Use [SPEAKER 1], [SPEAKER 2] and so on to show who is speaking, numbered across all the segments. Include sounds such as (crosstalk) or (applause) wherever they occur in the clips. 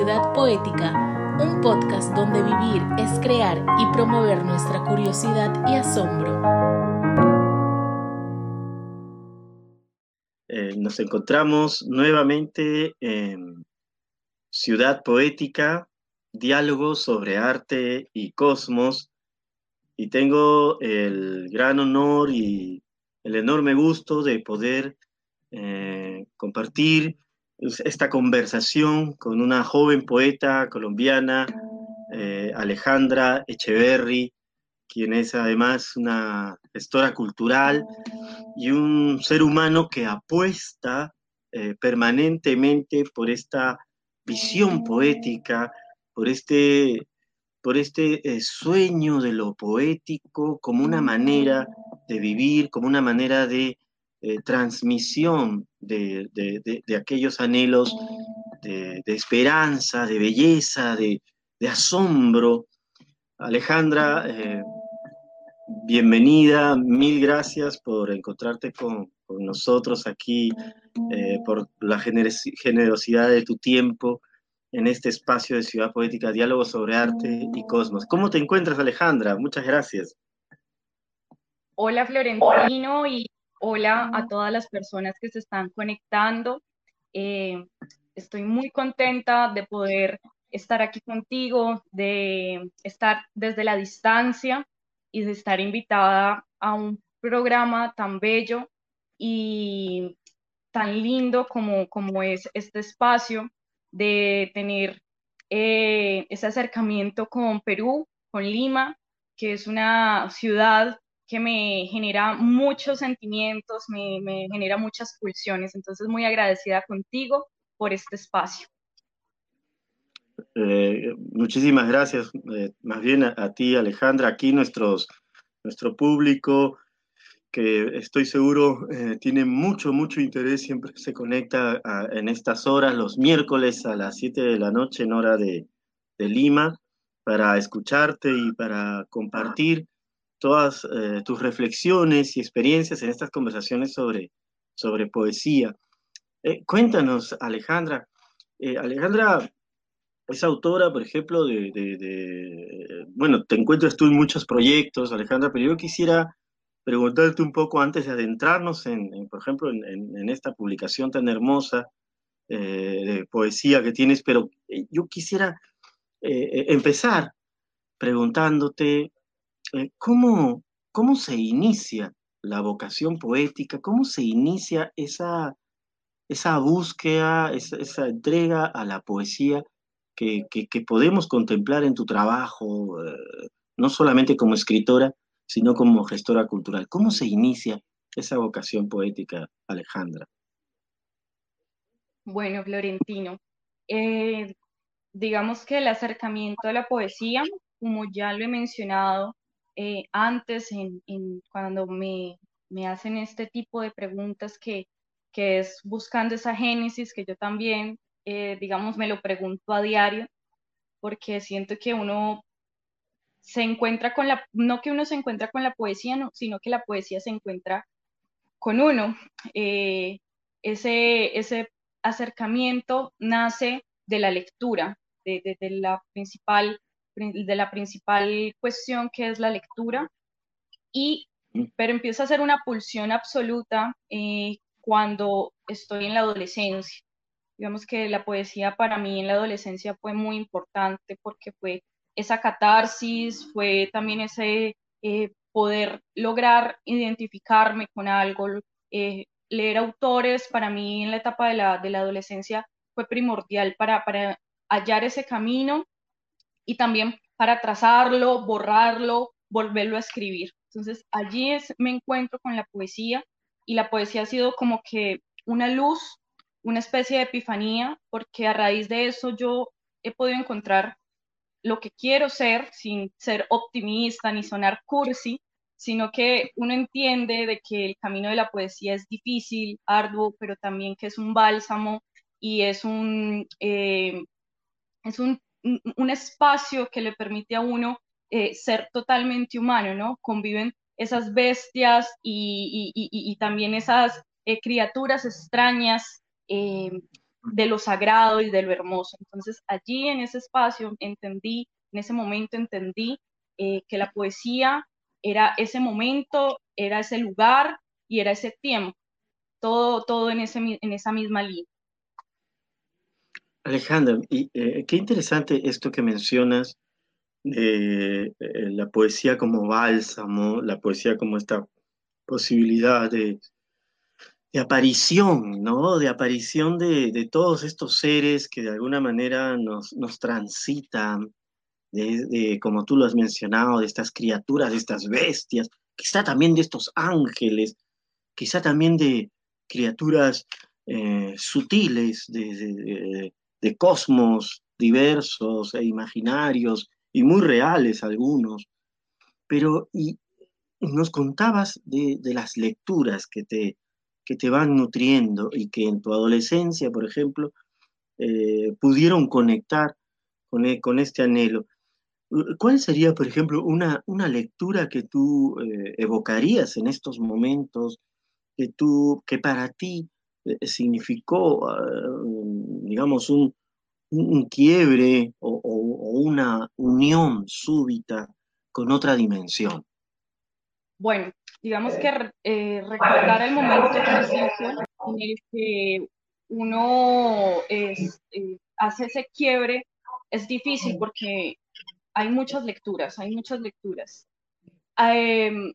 [SPEAKER 1] Ciudad Poética, un podcast donde vivir es crear y promover nuestra curiosidad y asombro.
[SPEAKER 2] Eh, nos encontramos nuevamente en Ciudad Poética, diálogos sobre arte y cosmos, y tengo el gran honor y el enorme gusto de poder eh, compartir esta conversación con una joven poeta colombiana, eh, Alejandra Echeverry, quien es además una gestora cultural y un ser humano que apuesta eh, permanentemente por esta visión poética, por este, por este eh, sueño de lo poético como una manera de vivir, como una manera de eh, transmisión de, aquellos anhelos de, esperanza, de belleza, de, asombro. Alejandra, eh, bienvenida, mil gracias por encontrarte con, nosotros aquí, eh, por la generosidad de tu tiempo en este espacio de Ciudad Poética, Diálogo sobre Arte y Cosmos. ¿Cómo te encuentras, Alejandra? Muchas gracias.
[SPEAKER 3] Hola, Florentino, y Hola a todas las personas que se están conectando. Eh, estoy muy contenta de poder estar aquí contigo, de estar desde la distancia y de estar invitada a un programa tan bello y tan lindo como, como es este espacio, de tener eh, ese acercamiento con Perú, con Lima, que es una ciudad que me genera muchos sentimientos, me, genera muchas pulsiones. Entonces, muy agradecida contigo por este espacio.
[SPEAKER 2] Eh, muchísimas gracias, eh, más bien a, ti, Alejandra, aquí nuestros, nuestro público, que estoy seguro eh, tiene mucho, mucho interés, siempre se conecta en estas horas, los miércoles a las 7 de la noche en hora de Lima, para escucharte y para compartir todas eh, tus reflexiones y experiencias en estas conversaciones sobre, sobre poesía. Eh, cuéntanos, Alejandra. Eh, Alejandra es autora, por ejemplo, de, Bueno, te encuentras tú en muchos proyectos, Alejandra, pero yo quisiera preguntarte un poco antes de adentrarnos en, por ejemplo, en, esta publicación tan hermosa de poesía que tienes, pero yo quisiera empezar preguntándote eh, ¿cómo, ¿cómo se inicia la vocación poética? ¿Cómo se inicia esa, esa búsqueda, esa, entrega a la poesía que, podemos contemplar en tu trabajo, eh, no solamente como escritora, sino como gestora cultural? ¿Cómo se inicia esa vocación poética, Alejandra?
[SPEAKER 3] Bueno, Florentino, eh, digamos que el acercamiento a la poesía, como ya lo he mencionado, eh, antes, en, cuando me, hacen este tipo de preguntas que, es buscando esa génesis, que yo también, eh, digamos, me lo pregunto a diario, porque siento que uno se encuentra con la, no que uno se encuentra con la poesía, no, sino que la poesía se encuentra con uno. Eh, ese, ese acercamiento nace de la lectura, de la principal de la principal cuestión que es la lectura, y, mm. pero empieza a ser una pulsión absoluta eh, cuando estoy en la adolescencia. Digamos que la poesía para mí en la adolescencia fue muy importante porque fue esa catarsis, fue también ese eh, poder lograr identificarme con algo, eh, leer autores para mí en la etapa de la, de la adolescencia fue primordial para, para hallar ese camino y también para trazarlo, borrarlo, volverlo a escribir. Entonces allí es, me encuentro con la poesía y la poesía ha sido como que una luz, una especie de epifanía, porque a raíz de eso yo he podido encontrar lo que quiero ser sin ser optimista ni sonar cursi, sino que uno entiende de que el camino de la poesía es difícil, arduo, pero también que es un bálsamo y es un, eh, es un un espacio que le permite a uno eh, ser totalmente humano, ¿no? Conviven esas bestias y, también esas eh, criaturas extrañas eh, de lo sagrado y de lo hermoso. Entonces allí en ese espacio entendí, en ese momento entendí que la poesía era ese momento, era ese lugar y era ese tiempo, todo, todo en, ese, en esa misma línea.
[SPEAKER 2] Alejandra, y, eh, qué interesante esto que mencionas de eh, la poesía como bálsamo, la poesía como esta posibilidad de, de aparición, ¿no? De aparición de, de, todos estos seres que de alguna manera nos, nos transitan, de, como tú lo has mencionado, de estas criaturas, de estas bestias, quizá también de estos ángeles, quizá también de criaturas eh, sutiles, de, de, cosmos diversos e imaginarios y muy reales algunos. Pero y, nos contabas de, las lecturas que te, que te van nutriendo y que en tu adolescencia, por ejemplo, eh, pudieron conectar con, e, con este anhelo. ¿Cuál sería, por ejemplo, una, una lectura que tú eh, evocarías en estos momentos, que, tú, que para ti eh, significó, ah, digamos, un, un quiebre o, una unión súbita con otra dimensión?
[SPEAKER 3] Bueno, digamos que eh, recordar el momento preciso en el que uno hace ese quiebre es difícil porque hay muchas lecturas, hay muchas lecturas. Em,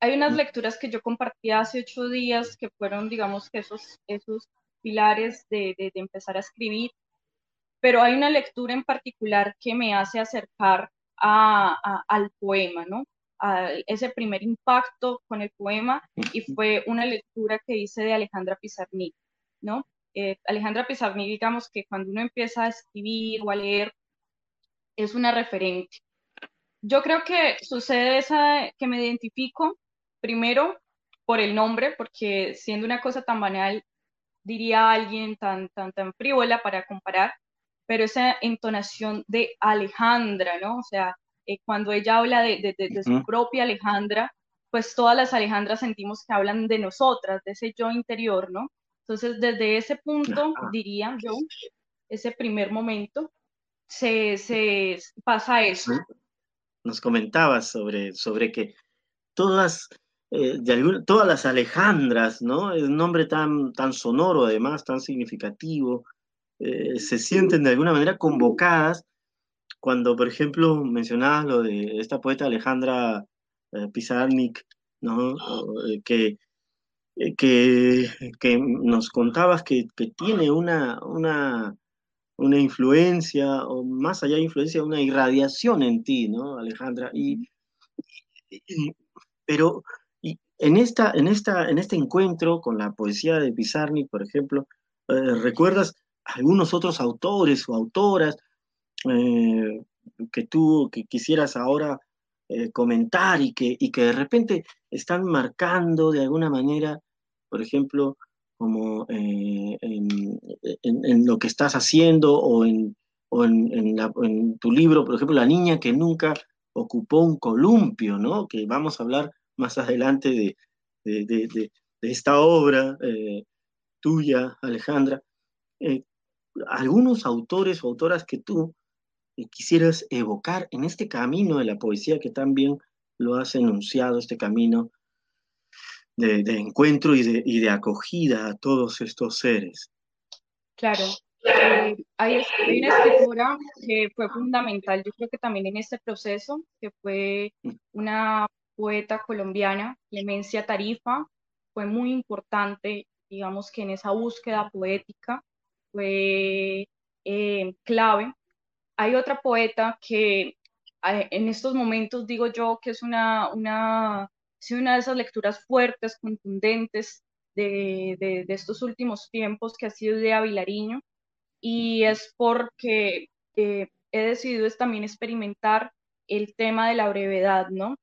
[SPEAKER 3] hay unas lecturas que yo compartí hace ocho días que fueron, digamos, que esos, esos pilares de, de, empezar a escribir, pero hay una lectura en particular que me hace acercar a, al poema, ¿no? A ese primer impacto con el poema y fue una lectura que hice de Alejandra Pizarnik, ¿no? Eh, Alejandra Pizarnik, digamos que cuando uno empieza a escribir o a leer, es una referente. Yo creo que sucede esa que me identifico primero por el nombre, porque siendo una cosa tan banal, diría alguien tan, tan, tan frívola para comparar, pero esa entonación de Alejandra, ¿no? O sea, eh, cuando ella habla de, de, su propia Alejandra, pues todas las Alejandras sentimos que hablan de nosotras, de ese yo interior, ¿no? Entonces, desde ese punto, diría yo, ese primer momento, se, se pasa eso.
[SPEAKER 2] Nos comentabas sobre, sobre que todas, eh, de todas las Alejandras, ¿no? Es un nombre tan, tan sonoro, además, tan significativo, eh, se sienten de alguna manera convocadas cuando, por ejemplo, mencionabas lo de esta poeta Alejandra eh, Pizarnik, ¿no? que, que, que, nos contabas que, que tiene una, una una influencia, o más allá de influencia, una irradiación en ti, ¿no, Alejandra? Y, pero en, esta, en, esta, en este encuentro con la poesía de Pizarnik, por ejemplo, eh, ¿recuerdas algunos otros autores o autoras eh, que tú que quisieras ahora eh, comentar y que, y que de repente están marcando de alguna manera, por ejemplo, como eh, en, lo que estás haciendo o, en, en, tu libro, por ejemplo, La niña que nunca ocupó un columpio, ¿no? Que vamos a hablar más adelante de, de, esta obra eh, tuya, Alejandra. Eh, algunos autores o autoras que tú quisieras evocar en este camino de la poesía que también lo has enunciado, este camino de, encuentro y de, y de, acogida a todos estos seres.
[SPEAKER 3] Claro, eh, hay, una escritura que fue fundamental, yo creo que también en este proceso, que fue mm. una poeta colombiana, Clemencia Tarifa, fue muy importante, digamos que en esa búsqueda poética fue eh, clave. Hay otra poeta que eh, en estos momentos digo yo que es una, una sido una de esas lecturas fuertes, contundentes de, de, estos últimos tiempos que ha sido de Avilariño y es porque eh, he decidido es también experimentar el tema de la brevedad, ¿no?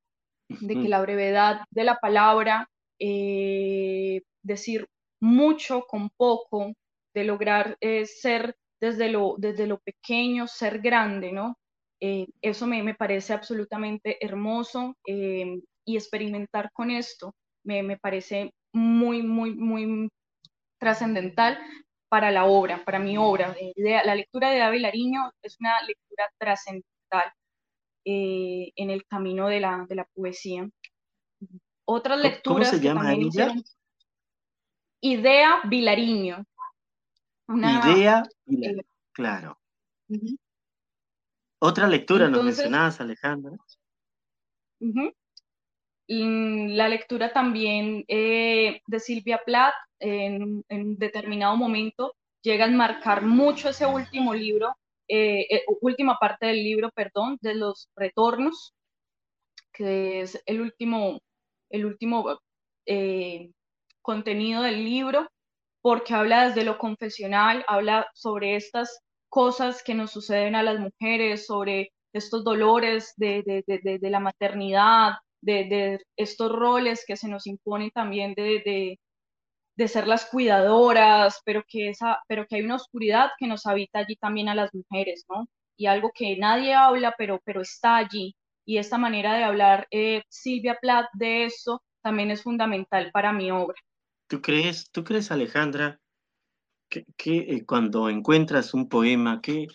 [SPEAKER 3] De que la brevedad de la palabra, eh, decir mucho con poco, de lograr eh, ser desde lo, desde lo pequeño, ser grande, ¿no? eso me, me, parece absolutamente hermoso y experimentar con esto me, me parece muy, muy, muy trascendental. para la obra, para mi obra. La lectura de David Lariño es una lectura trascendental eh, en el camino de la, de la poesía. Otras lecturas
[SPEAKER 2] ¿Cómo se llama ella?
[SPEAKER 3] Idea Vilariño.
[SPEAKER 2] Idea Vilariño, claro. Otra lectura nos mencionabas, Alejandra.
[SPEAKER 3] La lectura también eh, de Silvia Plath en, en determinado momento llega a marcar mucho ese último libro, eh, eh, última parte del libro, perdón, de los retornos, que es el último, el último contenido del libro, porque habla desde lo confesional, habla sobre estas cosas que nos suceden a las mujeres, sobre estos dolores de, de, la maternidad, de, estos roles que se nos imponen también de, ser las cuidadoras, pero que, esa, pero que hay una oscuridad que nos habita allí también a las mujeres, ¿no? Y algo que nadie habla, pero, pero está allí. Y esta manera de hablar eh, Silvia Plath de eso también es fundamental para mi obra.
[SPEAKER 2] ¿Tú crees, tú crees Alejandra, que, eh, cuando encuentras un poema, que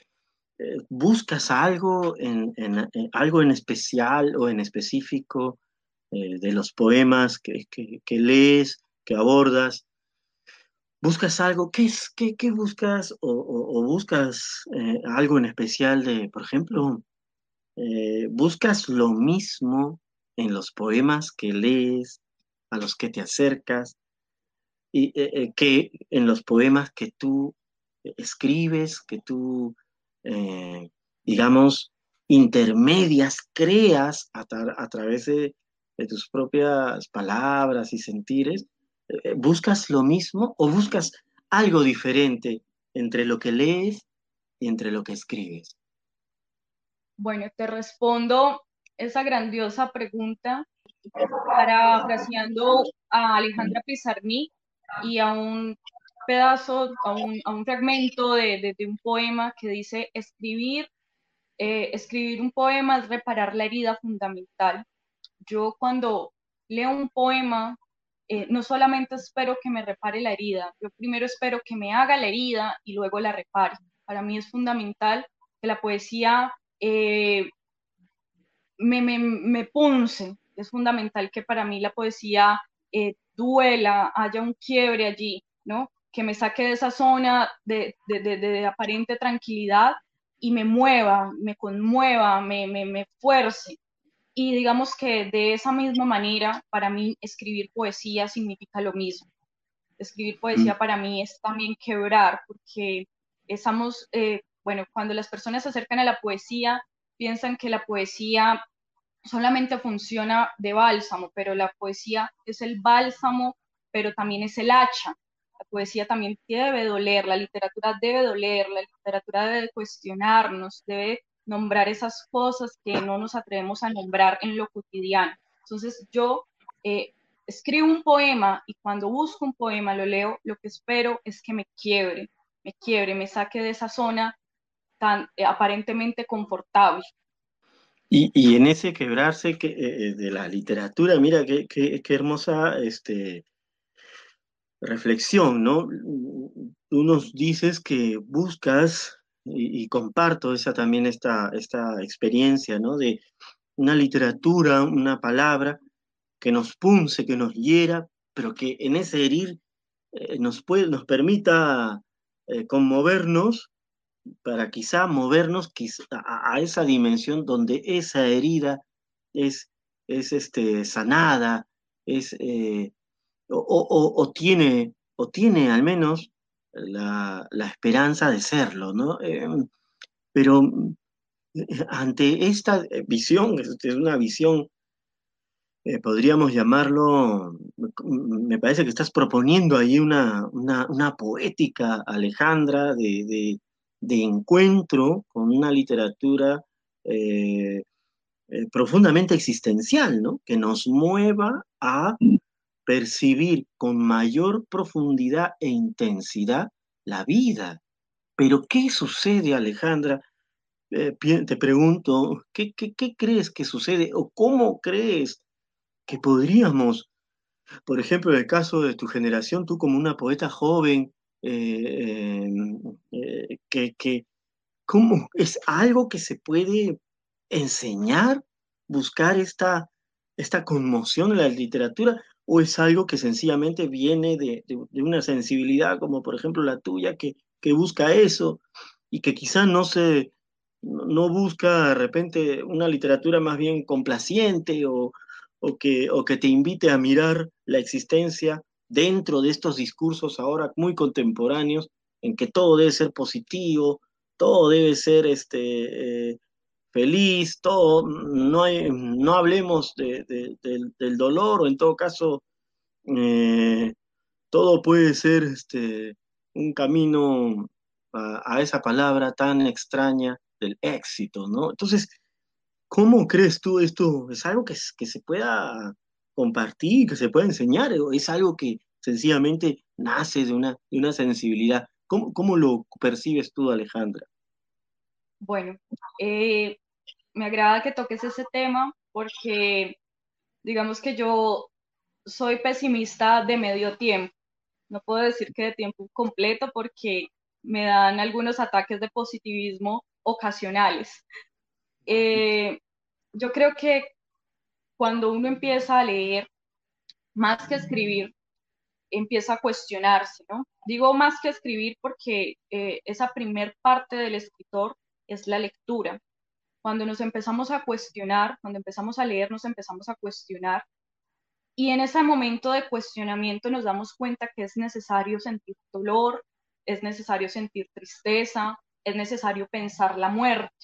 [SPEAKER 2] eh, buscas algo en, algo en especial o en específico eh, de los poemas que, lees, que abordas? ¿Buscas algo? ¿Qué, es, qué, buscas? ¿O, buscas algo en especial de, por ejemplo, buscas lo mismo en los poemas que lees, a los que te acercas? y, eh, eh, que en los poemas que tú escribes, que tú, eh, digamos, intermedias, creas a, través de, tus propias palabras y sentires, ¿buscas lo mismo o buscas algo diferente entre lo que lees y entre lo que escribes?
[SPEAKER 3] Bueno, te respondo esa grandiosa pregunta parafraseando a Alejandra Pizarnik, y a un pedazo, a un, a un fragmento de, de, un poema que dice, escribir, eh, escribir un poema es reparar la herida fundamental. Yo cuando leo un poema, eh, no solamente espero que me repare la herida, yo primero espero que me haga la herida y luego la repare. Para mí es fundamental que la poesía eh, me, me, me punce, es fundamental que para mí la poesía duela, haya un quiebre allí, ¿no? Que me saque de esa zona de, aparente tranquilidad y me mueva, me conmueva, me, me, me fuerce. Y digamos que de esa misma manera, para mí escribir poesía significa lo mismo. Escribir poesía mm. para mí es también quebrar, porque estamos, eh, bueno, cuando las personas se acercan a la poesía, piensan que la poesía solamente funciona de bálsamo, pero la poesía es el bálsamo, pero también es el hacha. La poesía también debe doler, la literatura debe doler, la literatura debe cuestionarnos, debe nombrar esas cosas que no nos atrevemos a nombrar en lo cotidiano. Entonces yo eh, escribo un poema y cuando busco un poema, lo leo, lo que espero es que me quiebre, me quiebre, me saque de esa zona tan eh, aparentemente confortable.
[SPEAKER 2] Y, en ese quebrarse que, eh, eh, de la literatura, mira qué, qué, hermosa este, reflexión, ¿no? Tú nos dices que buscas, y, comparto esa también esta, esta experiencia, ¿no? De una literatura, una palabra que nos punce, que nos hiera, pero que en ese herir eh, nos, puede, nos permita conmovernos para quizá movernos a, esa dimensión donde esa herida es, es este, sanada, es, eh, o, tiene, o tiene al menos la, esperanza de serlo, ¿no? Em, pero eh, ante esta visión, es una visión, eh, podríamos llamarlo, me parece que estás proponiendo ahí una, una, poética, Alejandra, de, de encuentro con una literatura eh, eh, profundamente existencial, ¿no? que nos mueva a percibir con mayor profundidad e intensidad la vida. Pero ¿qué sucede, Alejandra? Eh, te pregunto, ¿qué, ¿qué, crees que sucede o cómo crees que podríamos, por ejemplo, en el caso de tu generación, tú como una poeta joven, eh, eh, que, que, ¿cómo? ¿Es algo que se puede enseñar, buscar esta, esta conmoción en la literatura? ¿O es algo que sencillamente viene de, de, una sensibilidad como por ejemplo la tuya, que, que busca eso y que quizás no se, no busca de repente una literatura más bien complaciente o, o, que, o que te invite a mirar la existencia dentro de estos discursos ahora muy contemporáneos en que todo debe ser positivo, todo debe ser este, eh, feliz, todo, no, no hablemos de, del dolor o en todo caso eh, todo puede ser este, un camino a, a, esa palabra tan extraña del éxito, ¿no? Entonces, ¿cómo crees tú esto? ¿Es algo que, que se pueda compartir, que se pueda enseñar? ¿O es algo que sencillamente nace de una, de una sensibilidad? ¿Cómo, ¿Cómo lo percibes tú, Alejandra?
[SPEAKER 3] Bueno, eh, me agrada que toques ese tema porque digamos que yo soy pesimista de medio tiempo. No puedo decir que de tiempo completo porque me dan algunos ataques de positivismo ocasionales. Eh, yo creo que cuando uno empieza a leer, más que escribir, empieza a cuestionarse, ¿no? Digo más que escribir porque eh, esa primer parte del escritor es la lectura. Cuando nos empezamos a cuestionar, cuando empezamos a leer, nos empezamos a cuestionar. Y en ese momento de cuestionamiento nos damos cuenta que es necesario sentir dolor, es necesario sentir tristeza, es necesario pensar la muerte,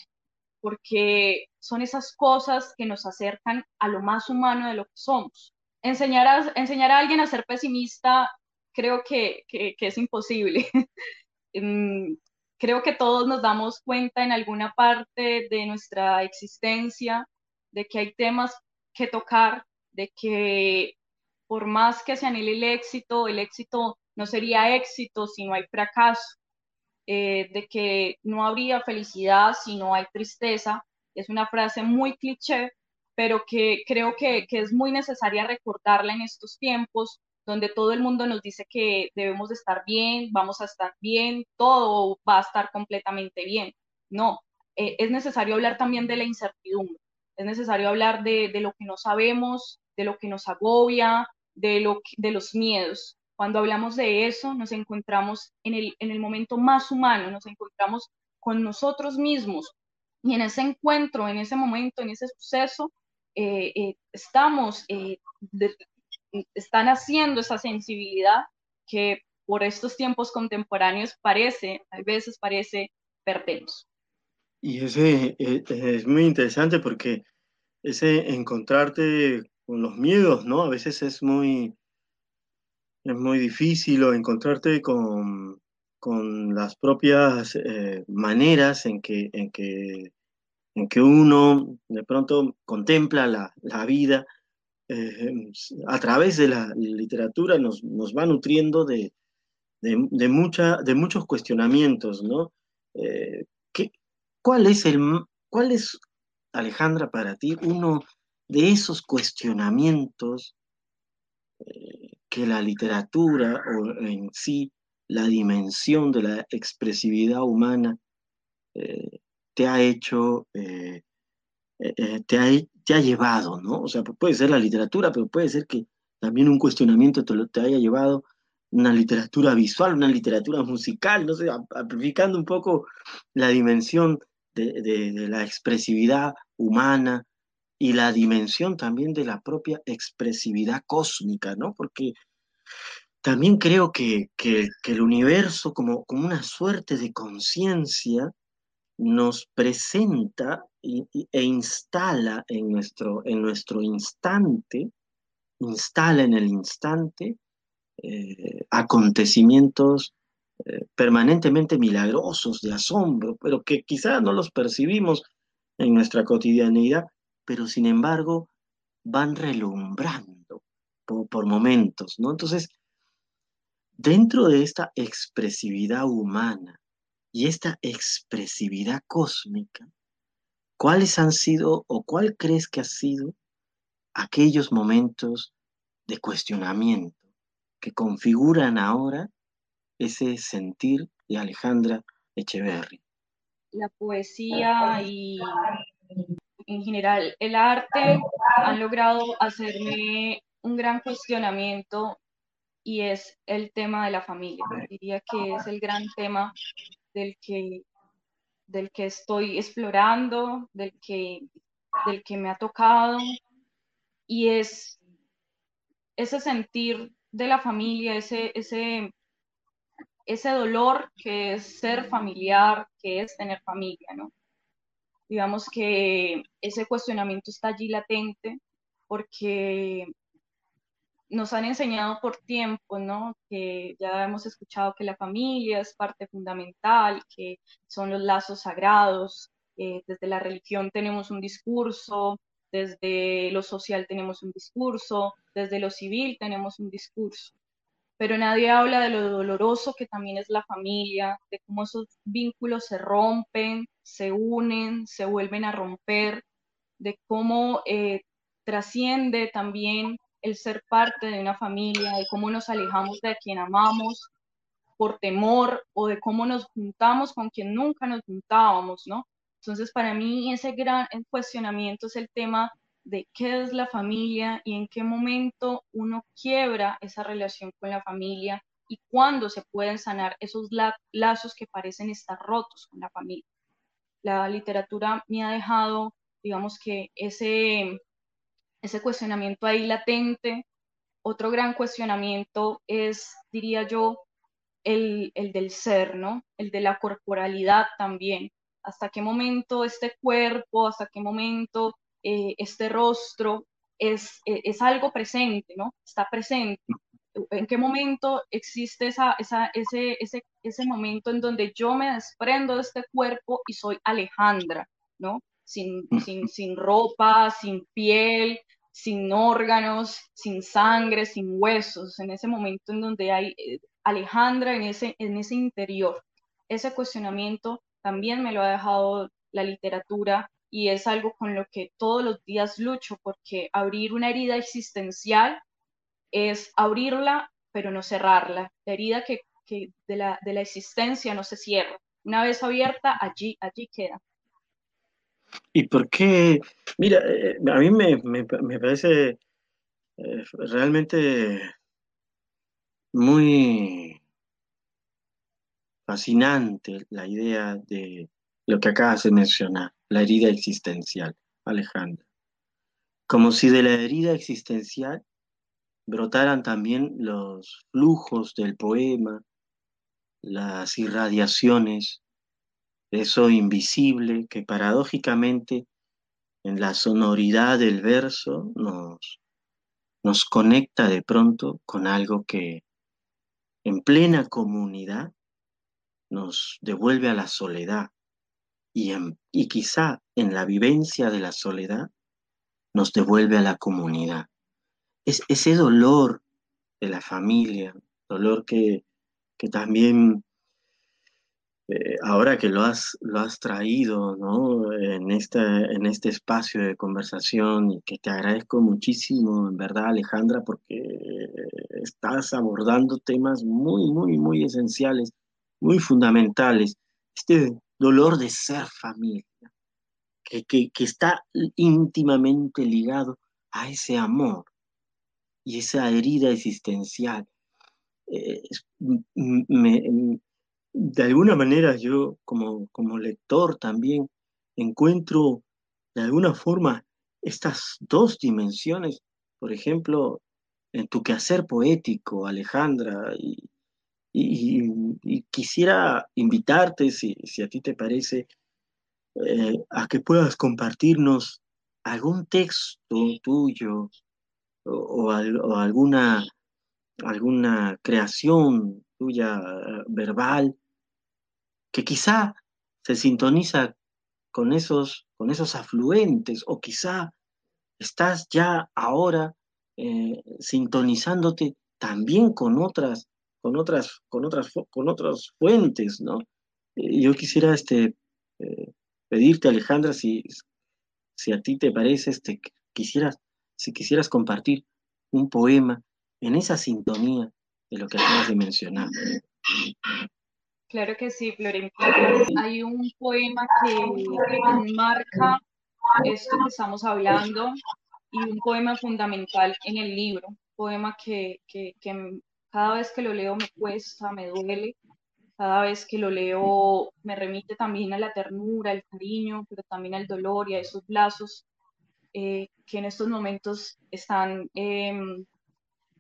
[SPEAKER 3] porque son esas cosas que nos acercan a lo más humano de lo que somos. Enseñar a, enseñar a alguien a ser pesimista creo que, que, que es imposible. (laughs) Creo que todos nos damos cuenta en alguna parte de nuestra existencia de que hay temas que tocar, de que por más que se anhele el éxito, el éxito no sería éxito si no hay fracaso, eh, de que no habría felicidad si no hay tristeza. Es una frase muy cliché, pero que creo que, que es muy necesaria recordarla en estos tiempos donde todo el mundo nos dice que debemos de estar bien, vamos a estar bien, todo va a estar completamente bien. No, eh, es necesario hablar también de la incertidumbre, es necesario hablar de, de, lo que no sabemos, de lo que nos agobia, de, lo, de los miedos. Cuando hablamos de eso, nos encontramos en el, en el momento más humano, nos encontramos con nosotros mismos. Y en ese encuentro, en ese momento, en ese suceso, eh, eh, estamos, están haciendo esa sensibilidad que por estos tiempos contemporáneos parece, a veces parece, perdemos.
[SPEAKER 2] Y ese es muy interesante porque ese encontrarte con los miedos, ¿no? A veces es muy, es muy difícil o encontrarte con, con las propias eh, maneras en que, en, que, en que uno de pronto contempla la, la vida. Eh, a través de la literatura nos, nos va nutriendo de, de, mucha, de muchos cuestionamientos, ¿no? Eh, ¿qué, ¿Cuál es el, cuál es, Alejandra, para ti, uno de esos cuestionamientos eh, que la literatura o en sí la dimensión de la expresividad humana te ha hecho, te, ha, te, ha, llevado, ¿no? O sea, puede ser la literatura, pero puede ser que también un cuestionamiento te, lo, haya llevado una literatura visual, una literatura musical, no sé, amplificando un poco la dimensión de, la expresividad humana y la dimensión también de la propia expresividad cósmica, ¿no? Porque también creo que, que, el universo como una suerte de conciencia nos presenta e instala en nuestro, en nuestro instante, instala en el instante eh, acontecimientos eh, permanentemente milagrosos, de asombro, pero que quizás no los percibimos en nuestra cotidianidad, pero sin embargo van relumbrando por, por momentos, ¿no? Entonces, dentro de esta expresividad humana y esta expresividad cósmica, ¿cuáles han sido o cuál crees que ha sido aquellos momentos de cuestionamiento que configuran ahora ese sentir de Alejandra Echeverry?
[SPEAKER 3] La poesía y en general el arte han logrado hacerme un gran cuestionamiento y es el tema de la familia. Diría que es el gran tema del que, del que estoy explorando, del que, del que me ha tocado y es ese sentir de la familia, ese, ese, ese dolor que es ser familiar, que es tener familia, ¿no? Digamos que ese cuestionamiento está allí latente porque nos han enseñado por tiempo, ¿no? Que ya hemos escuchado que la familia es parte fundamental, que son los lazos sagrados. Eh, desde la religión tenemos un discurso, desde lo social tenemos un discurso, desde lo civil tenemos un discurso. Pero nadie habla de lo doloroso que también es la familia, de cómo esos vínculos se rompen, se unen, se vuelven a romper, de cómo eh, trasciende también el ser parte de una familia, de cómo nos alejamos de quien amamos por temor o de cómo nos juntamos con quien nunca nos juntábamos, ¿no? Entonces, para mí ese gran cuestionamiento es el tema de qué es la familia y en qué momento uno quiebra esa relación con la familia y cuándo se pueden sanar esos lazos que parecen estar rotos con la familia. La literatura me ha dejado, digamos que ese, ese cuestionamiento ahí latente. Otro gran cuestionamiento es, diría yo, el, del ser, ¿no? El de la corporalidad también. ¿Hasta qué momento este cuerpo, hasta qué momento eh, este rostro es, e, es, algo presente, ¿no? Está presente. ¿En qué momento existe esa, ese, ese, ese momento en donde yo me desprendo de este cuerpo y soy Alejandra, ¿no? Sin, sin, sin ropa, sin piel, sin órganos, sin sangre, sin huesos, en ese momento en donde hay eh, Alejandra en ese, en ese interior. Ese cuestionamiento también me lo ha dejado la literatura y es algo con lo que todos los días lucho, porque abrir una herida existencial es abrirla, pero no cerrarla. La herida que, que de, la, de la existencia no se cierra. Una vez abierta, allí, allí queda.
[SPEAKER 2] ¿Y por qué? Mira, eh, a mí me, parece eh, realmente muy fascinante la idea de lo que acabas de mencionar, la herida existencial, Alejandra. Como si de la herida existencial brotaran también los flujos del poema, las irradiaciones eso invisible que paradójicamente en la sonoridad del verso nos, nos conecta de pronto con algo que en plena comunidad nos devuelve a la soledad y, y quizá en la vivencia de la soledad nos devuelve a la comunidad. Es ese dolor de la familia, dolor que, que también eh, ahora que lo has, lo has traído en, este, en este espacio de conversación y que te agradezco muchísimo, en verdad, Alejandra, porque estás abordando temas muy, muy, muy esenciales, muy fundamentales. Este dolor de ser familia, que, que, está íntimamente ligado a ese amor y esa herida existencial. Eh, me, de alguna manera yo como, como lector también encuentro de alguna forma estas dos dimensiones, por ejemplo, en tu quehacer poético, Alejandra, y, quisiera invitarte, si, a ti te parece, eh, a que puedas compartirnos algún texto tuyo o, alguna, alguna creación tuya verbal que quizá se sintoniza con esos, con esos afluentes o quizá estás ya ahora eh, sintonizándote también con otras, con otras, con otras, con otras fuentes, ¿no? Eh, yo quisiera este, eh, pedirte, Alejandra, si, si a ti te parece, este, quisieras, si quisieras compartir un poema en esa sintonía de lo que acabas de mencionar.
[SPEAKER 3] Claro que sí, Florentina. Hay un poema que marca esto que estamos hablando y un poema fundamental en el libro, poema que, que, cada vez que lo leo me cuesta, me duele, cada vez que lo leo me remite también a la ternura, al cariño, pero también al dolor y a esos lazos eh, que en estos momentos están em,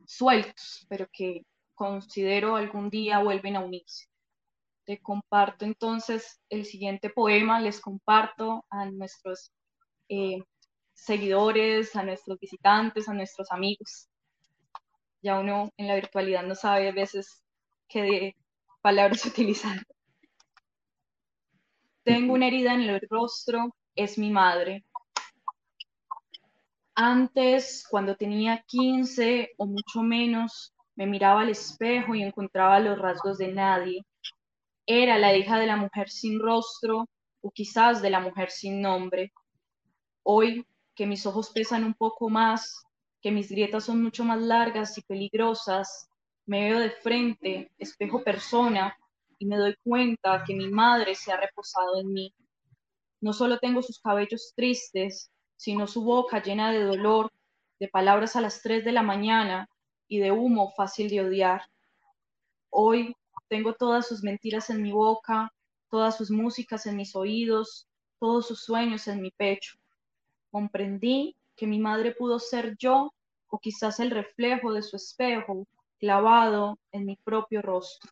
[SPEAKER 3] sueltos, pero que considero algún día vuelven a unirse. Te comparto entonces el siguiente poema, les comparto a nuestros eh, seguidores, a nuestros visitantes, a nuestros amigos. Ya uno en la virtualidad no sabe a veces qué palabras (laughs) utilizar. Tengo una herida en el rostro, es mi madre. Antes, cuando tenía 15 o mucho menos, me miraba al espejo y encontraba los rasgos de nadie. Era la hija de la mujer sin rostro o quizás de la mujer sin nombre. Hoy, que mis ojos pesan un poco más, que mis grietas son mucho más largas y peligrosas, me veo de frente, espejo persona, y me doy cuenta que mi madre se ha reposado en mí. No solo tengo sus cabellos tristes, sino su boca llena de dolor, de palabras a las tres de la mañana y de humo fácil de odiar. Hoy tengo todas sus mentiras en mi boca, todas sus músicas en mis oídos, todos sus sueños en mi pecho. Comprendí que mi madre pudo ser yo o quizás el reflejo de su espejo clavado en mi propio rostro.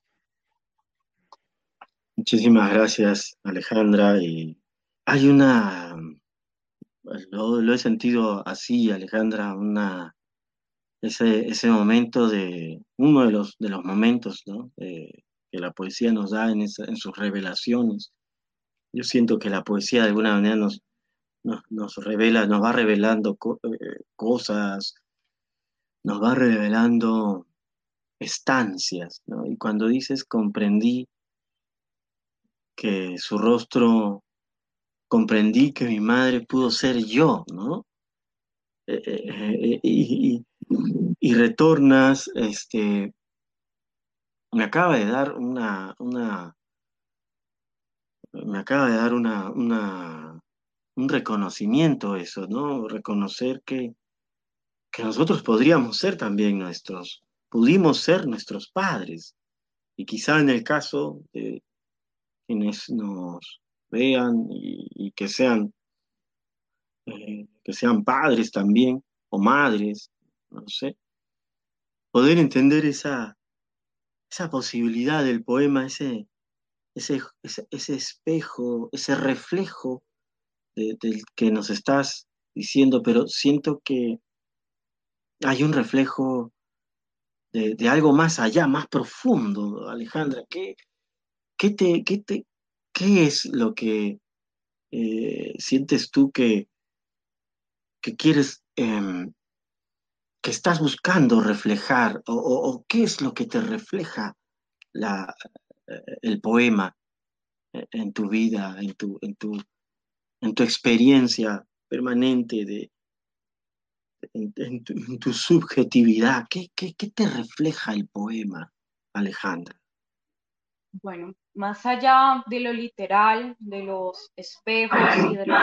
[SPEAKER 2] Muchísimas gracias, Alejandra. Y hay una lo, he sentido así, Alejandra, una, ese, ese momento de, uno de los, de los momentos que la poesía nos da en, en, sus revelaciones. Yo siento que la poesía de alguna manera nos, nos, revela, nos va revelando eh, cosas, nos va revelando estancias, Y cuando dices comprendí que su rostro comprendí que mi madre pudo ser yo, ¿no? Eh, eh, eh, y, retornas, este, me acaba de dar una, una me acaba de dar una, una, un reconocimiento eso, ¿no? Reconocer que, que nosotros podríamos ser también nuestros, pudimos ser nuestros padres. Y quizá en el caso de quienes nos vean y, que sean eh, que sean padres también o madres, no sé, poder entender esa, esa posibilidad del poema, ese, ese, ese, espejo, ese reflejo del que nos estás diciendo, pero siento que hay un reflejo de, de algo más allá, más profundo, Alejandra. ¿Qué, qué, te, qué, te, ¿Qué es lo que eh, sientes tú que, que quieres, em, que estás buscando reflejar? O, qué es lo que te refleja la, eh, el poema eh, en tu vida, en tu, en tu, en tu experiencia permanente de, en, tu, subjetividad? ¿Qué, qué, qué te refleja el poema, Alejandra?
[SPEAKER 3] Bueno, más allá de lo literal, de los espejos y de los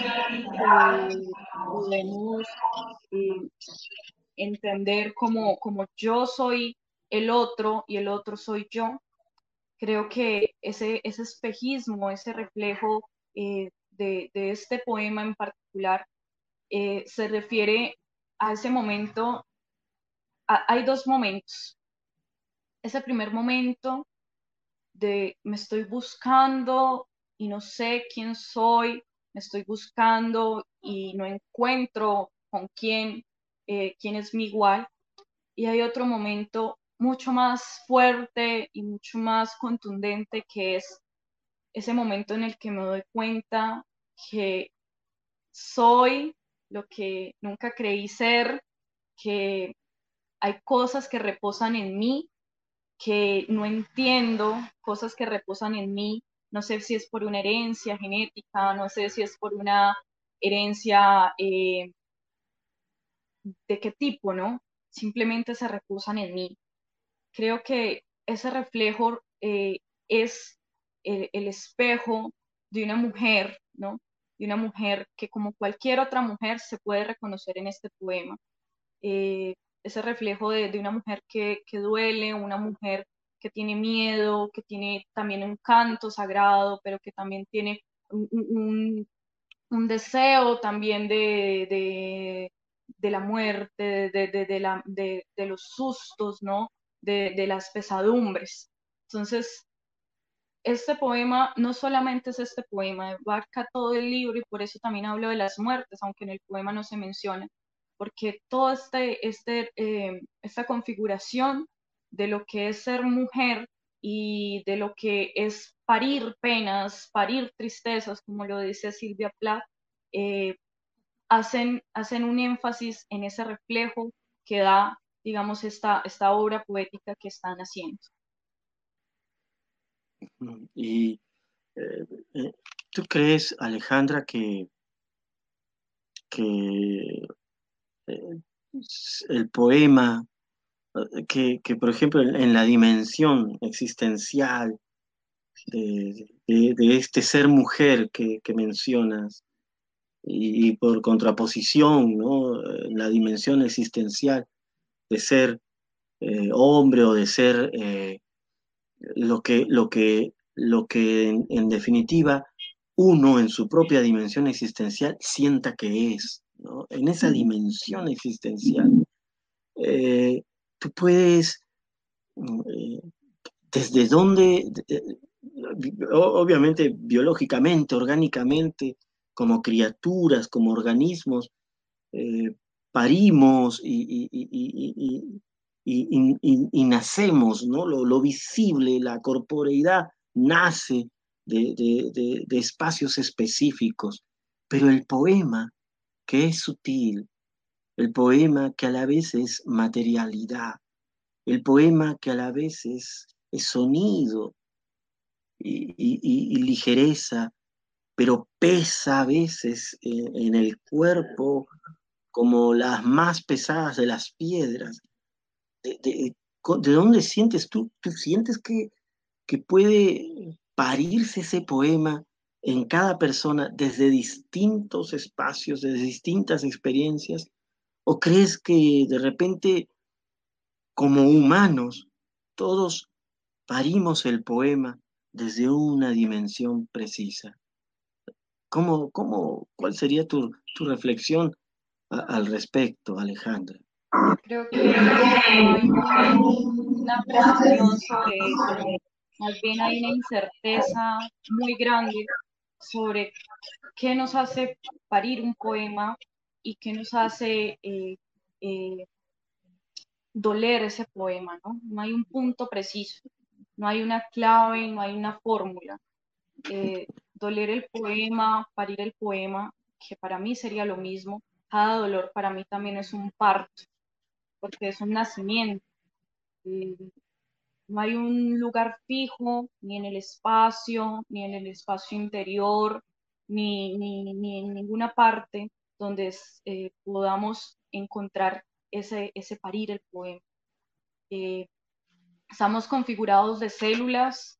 [SPEAKER 3] eh, (laughs) podemos eh, entender como, como yo soy el otro y el otro soy yo. Creo que ese, ese espejismo, ese reflejo eh, de, de, este poema en particular, se refiere a ese momento. hay dos momentos. Ese primer momento de me estoy buscando y no sé quién soy, me estoy buscando y no encuentro con quién, eh, quién es mi igual. Y hay otro momento mucho más fuerte y mucho más contundente que es ese momento en el que me doy cuenta que soy lo que nunca creí ser, que hay cosas que reposan en mí que no entiendo, cosas que reposan en mí, no sé si es por una herencia genética, no sé si es por una herencia eh, de qué tipo, ¿no? Simplemente se reposan en mí. Creo que ese reflejo eh, es el, espejo de una mujer, ¿no? De una mujer que como cualquier otra mujer se puede reconocer en este poema. Eh, ese reflejo de, una mujer que, duele, una mujer que tiene miedo, que tiene también un canto sagrado, pero que también tiene un, deseo también de, la muerte, de, de, los sustos, ¿no? de, las pesadumbres. Entonces, este poema no solamente es este poema, abarca todo el libro y por eso también hablo de las muertes, aunque en el poema no se menciona, porque toda este, este, eh, esta configuración de lo que es ser mujer y de lo que es parir penas, parir tristezas, como lo dice Silvia Plath, eh, hacen, hacen un énfasis en ese reflejo que da digamos, esta, esta obra poética que están haciendo.
[SPEAKER 2] Y eh, tú crees, Alejandra, que, que el poema, que, por ejemplo en la dimensión existencial de, este ser mujer que, mencionas, y, por contraposición, ¿no? la dimensión existencial, de ser eh, hombre o de ser eh, lo que, lo que, lo que en, definitiva uno en su propia dimensión existencial sienta que es. En esa dimensión existencial, eh, tú puedes, desde dónde, obviamente biológicamente, orgánicamente, como criaturas, como organismos, parimos y, y, nacemos, ¿no? Lo, visible, la corporeidad nace de, espacios específicos, pero el poema, que es sutil, el poema que a la vez es materialidad, el poema que a la vez es, sonido y, ligereza, pero pesa a veces en el cuerpo como las más pesadas de las piedras. ¿De, dónde sientes tú? ¿Tú sientes que, que puede parirse ese poema en cada persona desde distintos espacios, desde distintas experiencias? ¿O crees que de repente, como humanos, todos parimos el poema desde una dimensión precisa? ¿Cómo, cómo, ¿Cuál sería tu, reflexión al respecto, Alejandra?
[SPEAKER 3] Creo que una sobre hay una incerteza muy grande sobre qué nos hace parir un poema y qué nos hace eh, eh, doler ese poema, ¿no? No hay un punto preciso, no hay una clave, no hay una fórmula. Eh, doler el poema, parir el poema, que para mí sería lo mismo, cada dolor para mí también es un parto, porque es un nacimiento. No hay un lugar fijo, ni en el espacio, ni en el espacio interior, ni, ni, en ninguna parte donde eh, podamos encontrar ese, ese parir el poema. Eh, estamos configurados de células,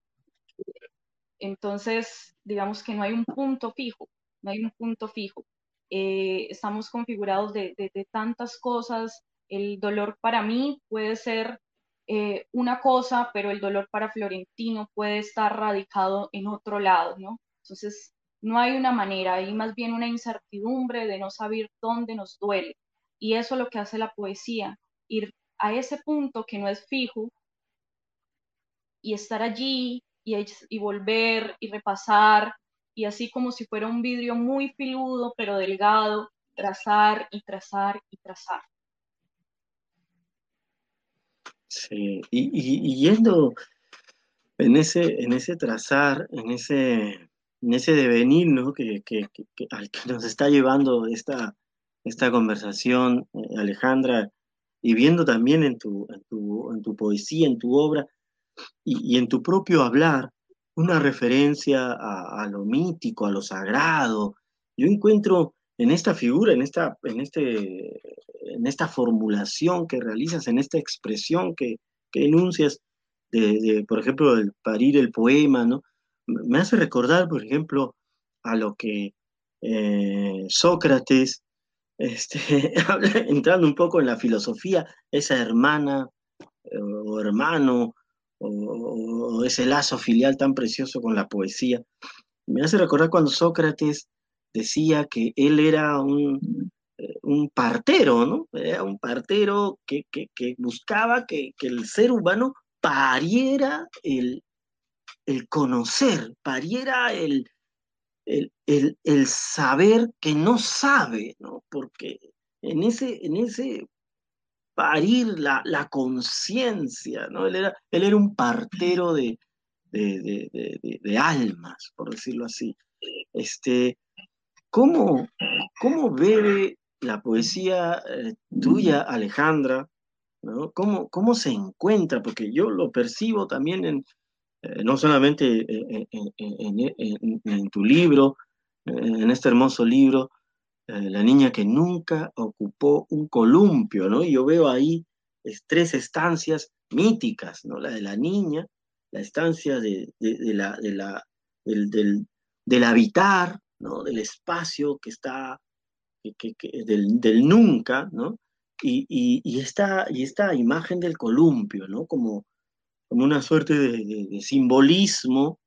[SPEAKER 3] entonces digamos que no hay un punto fijo, no hay un punto fijo. Eh, estamos configurados de, tantas cosas. El dolor para mí puede ser eh, una cosa, pero el dolor para Florentino puede estar radicado en otro lado, ¿no? Entonces, no hay una manera, hay más bien una incertidumbre de no saber dónde nos duele. Y eso es lo que hace la poesía, ir a ese punto que no es fijo y estar allí y, y volver y repasar y así como si fuera un vidrio muy filudo pero delgado, trazar y trazar y trazar.
[SPEAKER 2] Sí, y, yendo en ese, en ese trazar, en ese, en ese devenir ¿no? que, al que nos está llevando esta, esta conversación, eh, Alejandra, y viendo también en tu, en tu, en tu poesía, en tu obra y, y en tu propio hablar, una referencia a, lo mítico, a lo sagrado. Yo encuentro en esta figura, en esta, en este, en esta formulación que realizas, en esta expresión que, enuncias de, por ejemplo, el parir el poema, ¿no? Me hace recordar, por ejemplo, a lo que eh, Sócrates, este, (laughs) entrando un poco en la filosofía, esa hermana eh, o hermano o, ese lazo filial tan precioso con la poesía. Me hace recordar cuando Sócrates decía que él era un, un partero, ¿no? Era un partero que, buscaba que, el ser humano pariera el, el conocer, pariera el, el, saber que no sabe, ¿no? Porque en ese, en ese parir la, la conciencia, ¿no? Él era, él era un partero de, de, almas, por decirlo así. Este, ¿cómo, ¿Cómo bebe la poesía eh, tuya, Alejandra? ¿no? ¿Cómo, ¿Cómo se encuentra? Porque yo lo percibo también en, eh, no solamente en, tu libro, en este hermoso libro, eh, La niña que nunca ocupó un columpio, ¿no? Y yo veo ahí tres estancias míticas, ¿no? La de la niña, la estancia de, la, de la, del, del, habitar, ¿no? Del espacio que está, del, nunca, ¿no? Y, y, y, esta, y esta imagen del columpio, ¿no? Como, como una suerte de, simbolismo,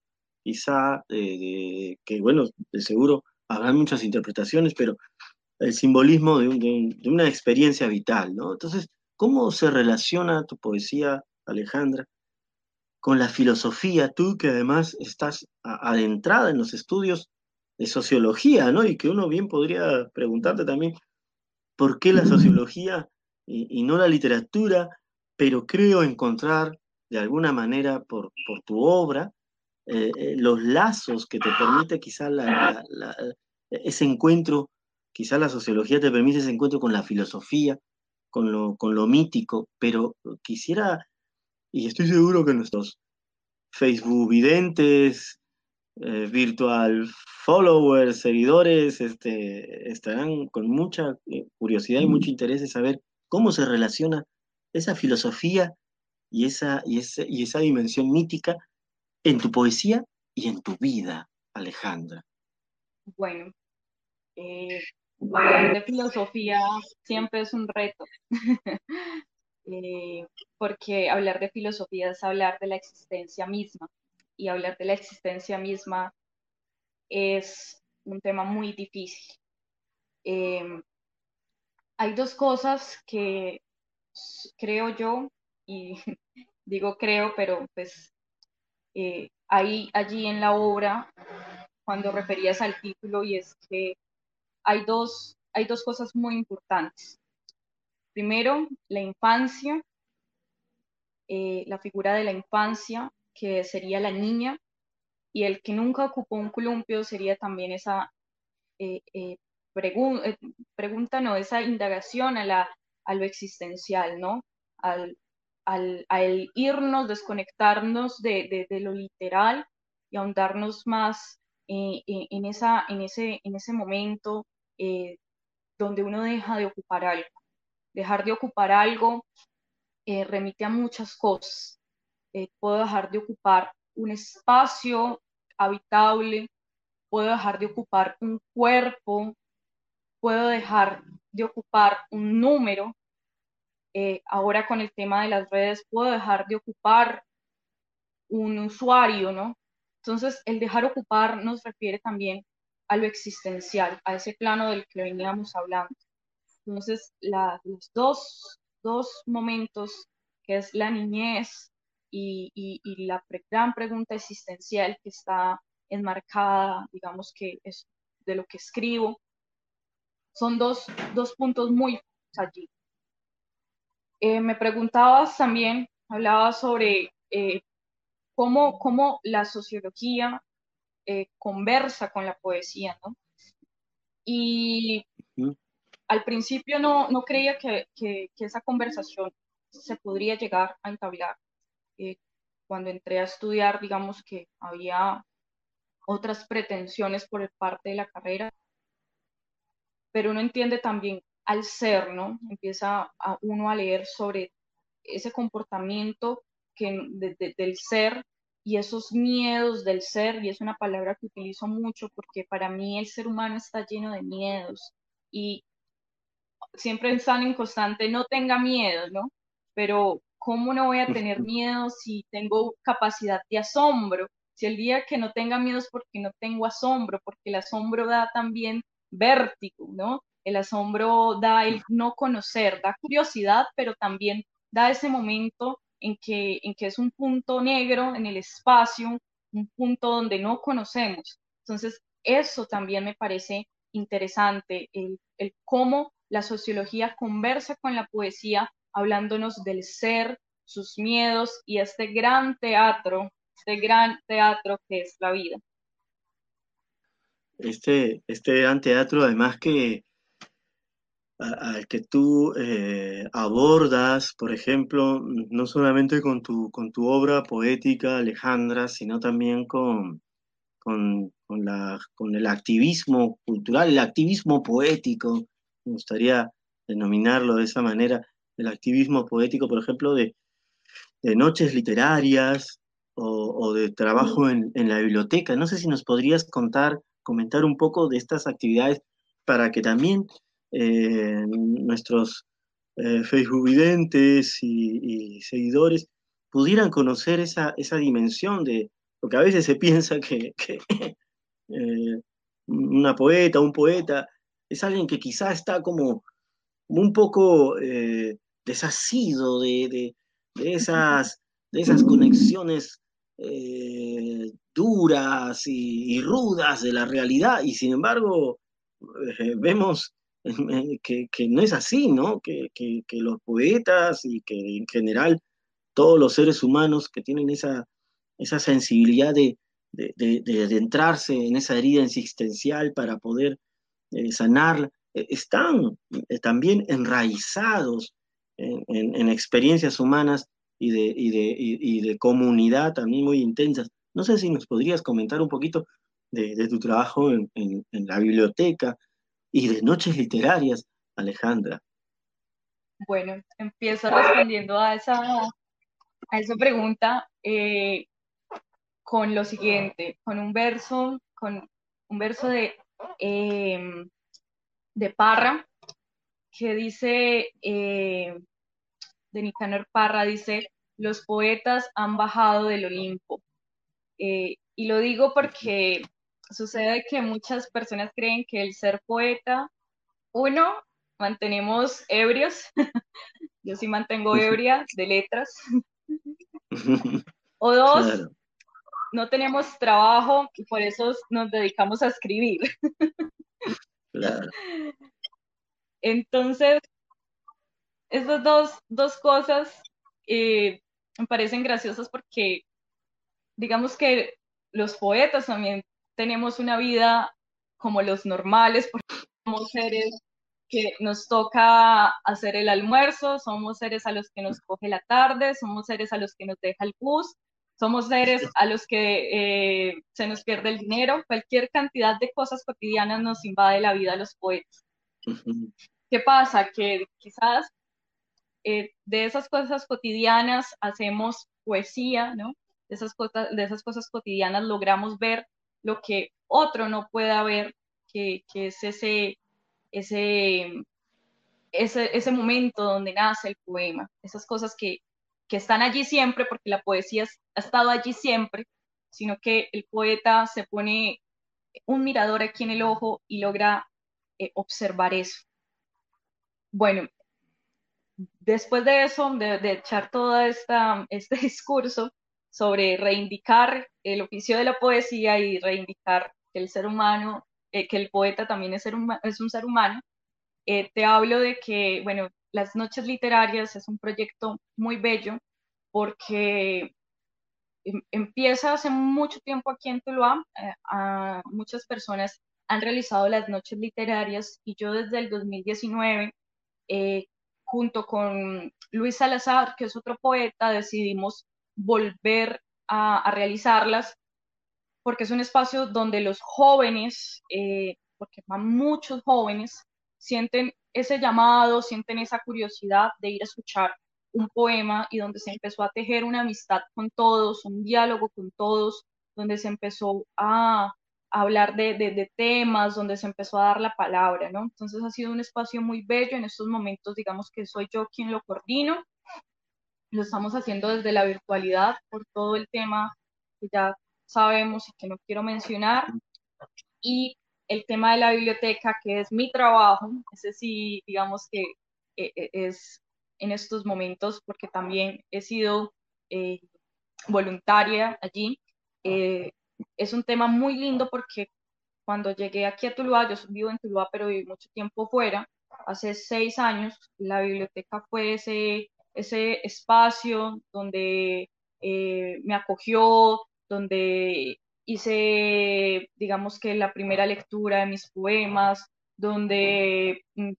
[SPEAKER 2] quizá, que bueno, de seguro habrá muchas interpretaciones, pero el simbolismo de, una experiencia vital, ¿no? Entonces, ¿cómo se relaciona tu poesía, Alejandra, con la filosofía, tú que además estás adentrada en los estudios de sociología, ¿no? Y que uno bien podría preguntarte también, ¿por qué la sociología y no la literatura? Pero creo encontrar de alguna manera por, por tu obra, eh, eh, los lazos que te permite quizá ese encuentro, quizá la sociología te permite ese encuentro con la filosofía, con lo, con lo mítico, pero quisiera, y estoy seguro que nuestros Facebook videntes, eh, virtual followers, seguidores, este, estarán con mucha curiosidad y mucho interés de saber cómo se relaciona esa filosofía y esa, y, y esa dimensión mítica en tu poesía y en tu vida, Alejandra?
[SPEAKER 3] Bueno, eh, hablar de filosofía siempre es un reto, (laughs) eh, porque hablar de filosofía es hablar de la existencia misma, y hablar de la existencia misma es un tema muy difícil. Eh, hay dos cosas que creo yo y (laughs) digo creo, pero pues eh, ahí, allí en la obra, cuando referías al título, y es que hay dos, hay dos cosas muy importantes. Primero, la infancia, eh, la figura de la infancia, que sería la niña, y el que nunca ocupó un columpio sería también esa eh, pregunta, no, esa indagación a, la, a lo existencial, ¿no? Al, al, irnos, desconectarnos de, lo literal y ahondarnos más eh, eh, en, esa, en, ese, en ese momento eh, donde uno deja de ocupar algo. Dejar de ocupar algo remite a muchas cosas. Puedo dejar de ocupar un espacio habitable, puedo dejar de ocupar un cuerpo, puedo dejar de ocupar un número, eh, ahora con el tema de las redes puedo dejar de ocupar un usuario, ¿no? Entonces, el dejar ocupar nos refiere también a lo existencial, a ese plano del que veníamos hablando. Entonces, los dos, dos momentos, que es la niñez y, y, la gran pregunta existencial que está enmarcada, digamos que es de lo que escribo, son dos, dos puntos muy allí. Eh, me preguntabas también, hablabas sobre eh, cómo, cómo, la sociología eh, conversa con la poesía, ¿no? Y al principio no, no creía que, que, esa conversación se podría llegar a entablar. Cuando entré a estudiar, digamos que había otras pretensiones por parte de la carrera, pero uno entiende también al ser, ¿no? Empieza a uno a leer sobre ese comportamiento que, del ser y esos miedos del ser, y es una palabra que utilizo mucho porque para mí el ser humano está lleno de miedos y siempre están en constante, no tenga miedo, ¿no? Pero ¿cómo no voy a tener miedo si tengo capacidad de asombro? Si el día que no tenga miedo es porque no tengo asombro, porque el asombro da también vértigo, ¿no? El asombro da el no conocer, da curiosidad, pero también da ese momento en que, en que es un punto negro en el espacio, un punto donde no conocemos. Entonces, eso también me parece interesante, el, el cómo la sociología conversa con la poesía, hablándonos del ser, sus miedos y este gran teatro, este gran teatro que es la vida.
[SPEAKER 2] Este, este gran teatro, además que al que tú eh, abordas, por ejemplo, no solamente con tu, con tu obra poética, Alejandra, sino también con, con, la, con el activismo cultural, el activismo poético, me gustaría denominarlo de esa manera, el activismo poético, por ejemplo, de, noches literarias o, de trabajo en, la biblioteca. No sé si nos podrías contar, comentar un poco de estas actividades para que también eh, nuestros eh, Facebook videntes y, seguidores pudieran conocer esa, esa dimensión de, porque a veces se piensa que, (laughs) eh, una poeta, un poeta, es alguien que quizá está como un poco eh, desasido de, esas, de esas conexiones duras y, rudas de la realidad, y sin embargo vemos que, no es así, ¿no? Que, los poetas y que en general todos los seres humanos que tienen esa, esa sensibilidad de, de, adentrarse en esa herida existencial para poder eh, sanar, eh, están eh, también enraizados en, experiencias humanas y de, y, de, comunidad también muy intensas. No sé si nos podrías comentar un poquito de, tu trabajo en, en la biblioteca, y de noches literarias, Alejandra?
[SPEAKER 3] Bueno, empiezo respondiendo a esa, a esa pregunta eh, con lo siguiente, con un verso, con un verso de, em, de Parra, que dice, eh, de Nicanor Parra, dice, los poetas han bajado del Olimpo. Eh, y lo digo porque sucede que muchas personas creen que el ser poeta, uno, mantenemos ebrios, (laughs) yo sí mantengo ebria de letras, (laughs) o dos, no tenemos trabajo y por eso nos dedicamos a escribir. (laughs) Entonces, estas dos, cosas eh, me parecen graciosas porque digamos que los poetas también tenemos una vida como los normales, porque somos seres que nos toca hacer el almuerzo, somos seres a los que nos coge la tarde, somos seres a los que nos deja el bus, somos seres a los que eh, se nos pierde el dinero, cualquier cantidad de cosas cotidianas nos invade la vida a los poetas. ¿Qué pasa? Que quizás eh, de esas cosas cotidianas hacemos poesía, ¿no? De esas, cosas, de esas cosas cotidianas logramos ver lo que otro no pueda ver, que, es ese, ese, ese, ese, momento donde nace el poema, esas cosas que, están allí siempre, porque la poesía ha estado allí siempre, sino que el poeta se pone un mirador aquí en el ojo y logra eh, observar eso. Bueno, después de eso, de, de echar todo esta, (laughs) este discurso, sobre reivindicar el oficio de la poesía y reivindicar que el ser humano, eh, que el poeta también es, ser es un ser humano, eh, te hablo de que, bueno, Las Noches Literarias es un proyecto muy bello porque em, empieza hace mucho tiempo aquí en Tuluá, eh, muchas personas han realizado las noches literarias y yo desde el 2019, junto con Luis Salazar, que es otro poeta, decidimos volver a, realizarlas, porque es un espacio donde los jóvenes, eh, porque van muchos jóvenes, sienten ese llamado, sienten esa curiosidad de ir a escuchar un poema y donde se empezó a tejer una amistad con todos, un diálogo con todos, donde se empezó a, hablar de, de, temas, donde se empezó a dar la palabra, ¿no? Entonces ha sido un espacio muy bello. En estos momentos, digamos que soy yo quien lo coordino. Lo estamos haciendo desde la virtualidad por todo el tema que ya sabemos y que no quiero mencionar. Y el tema de la biblioteca, que es mi trabajo, ese sí, digamos que eh, eh, es en estos momentos, porque también he sido eh, voluntaria allí. Es un tema muy lindo porque cuando llegué aquí a Tuluá, yo vivo en Tuluá, pero viví mucho tiempo fuera, hace seis años, la biblioteca fue ese, ese espacio donde me acogió, donde hice, digamos que la primera lectura de mis poemas, donde mm,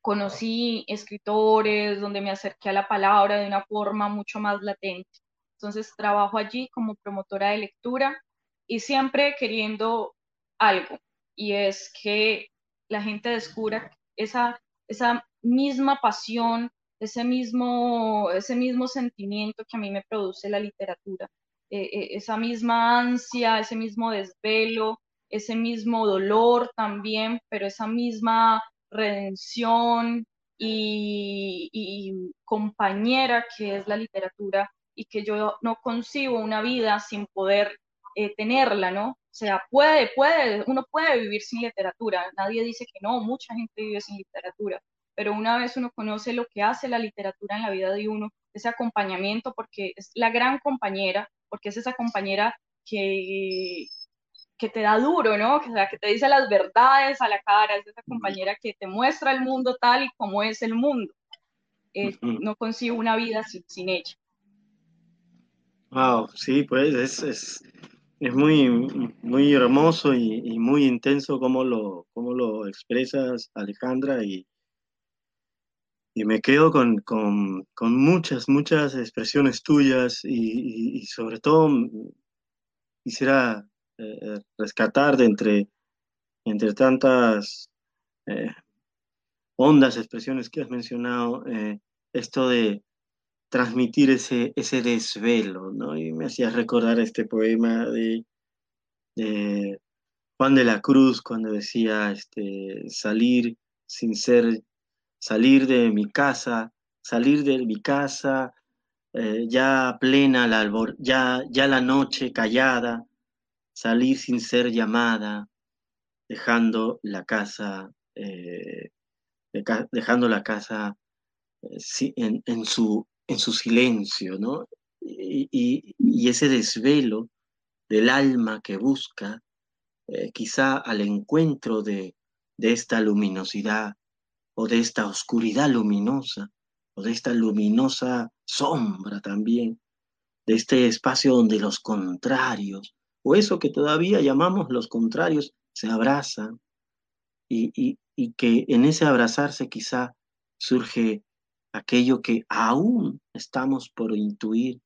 [SPEAKER 3] conocí escritores, donde me acerqué a la palabra de una forma mucho más latente. Entonces trabajo allí como promotora de lectura y siempre queriendo algo, y es que la gente descubra esa, esa misma pasión, ese mismo, ese mismo sentimiento que a mí me produce la literatura eh, eh, esa misma ansia, ese mismo desvelo, ese mismo dolor también, pero esa misma redención y, compañera que es la literatura y que yo no concibo una vida sin poder eh, tenerla, ¿no? O sea, puede, puede, uno puede vivir sin literatura, nadie dice que no, mucha gente vive sin literatura, pero una vez uno conoce lo que hace la literatura en la vida de uno, ese acompañamiento, porque es la gran compañera, porque es esa compañera que, que te da duro, ¿no? Que, que te dice las verdades a la cara, es esa compañera que te muestra el mundo tal y como es el mundo. Eh, no consigo una vida sin, ella.
[SPEAKER 2] Wow, sí, pues es, es, es muy, muy hermoso y, muy intenso como lo, cómo lo expresas, Alejandra, y, y me quedo con, con, con, muchas, muchas expresiones tuyas y, sobre todo mm, quisiera eh, rescatar de entre, entre tantas eh, hondas expresiones que has mencionado, eh, esto de transmitir ese, ese desvelo, ¿no? Y me hacías recordar este poema de, de Juan de la Cruz cuando decía este, salir sin ser salir de mi casa, salir de mi casa eh, ya plena la albor ya, ya la noche callada, salir sin ser llamada, dejando la casa, eh, dejando la casa eh, en, su, en su silencio, ¿no? Y, ese desvelo del alma que busca, quizá al encuentro de, de esta luminosidad, o de esta oscuridad luminosa, o de esta luminosa sombra también, de este espacio donde los contrarios, o eso que todavía llamamos los contrarios, se abrazan, y, que en ese abrazarse quizá surge aquello que aún estamos por intuir,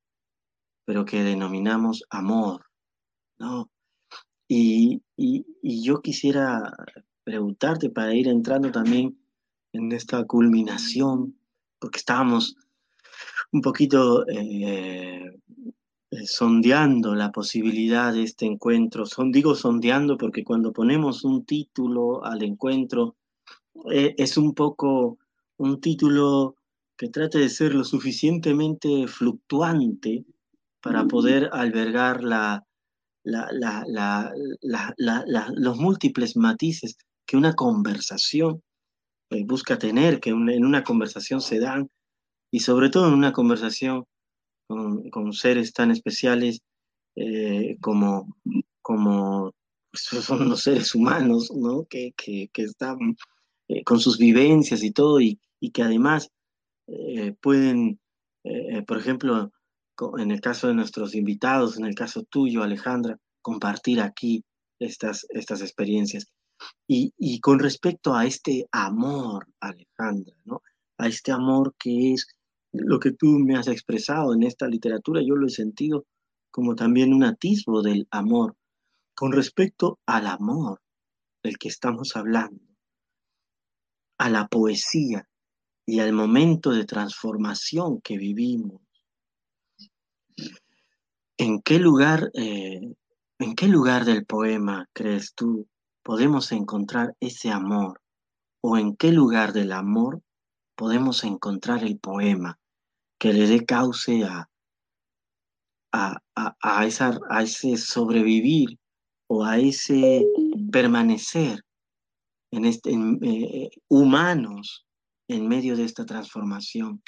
[SPEAKER 2] pero que denominamos amor, ¿no? Y, y, yo quisiera preguntarte para ir entrando también en esta culminación, porque estábamos un poquito eh, sondeando la posibilidad de este encuentro. Son, digo sondeando porque cuando ponemos un título al encuentro, eh, es un poco un título que trate de ser lo suficientemente fluctuante para poder albergar la, los múltiples matices que una conversación eh, busca tener, que en una conversación se dan, y sobre todo en una conversación con, seres tan especiales eh, como, como pues, son los seres humanos, ¿no? que, que, están eh, con sus vivencias y todo, y, que además pueden, por ejemplo, en el caso de nuestros invitados, en el caso tuyo, Alejandra, compartir aquí estas, estas experiencias. Y, con respecto a este amor, Alejandra, ¿no? A este amor que es lo que tú me has expresado en esta literatura, yo lo he sentido como también un atisbo del amor. Con respecto al amor del que estamos hablando, a la poesía, y al momento de transformación que vivimos. ¿En qué lugar, eh, en qué lugar del poema crees tú podemos encontrar ese amor? ¿O en qué lugar del amor podemos encontrar el poema que le dé cauce a, a, esa, a ese sobrevivir o a ese permanecer en este, eh, humanos en medio de esta transformación,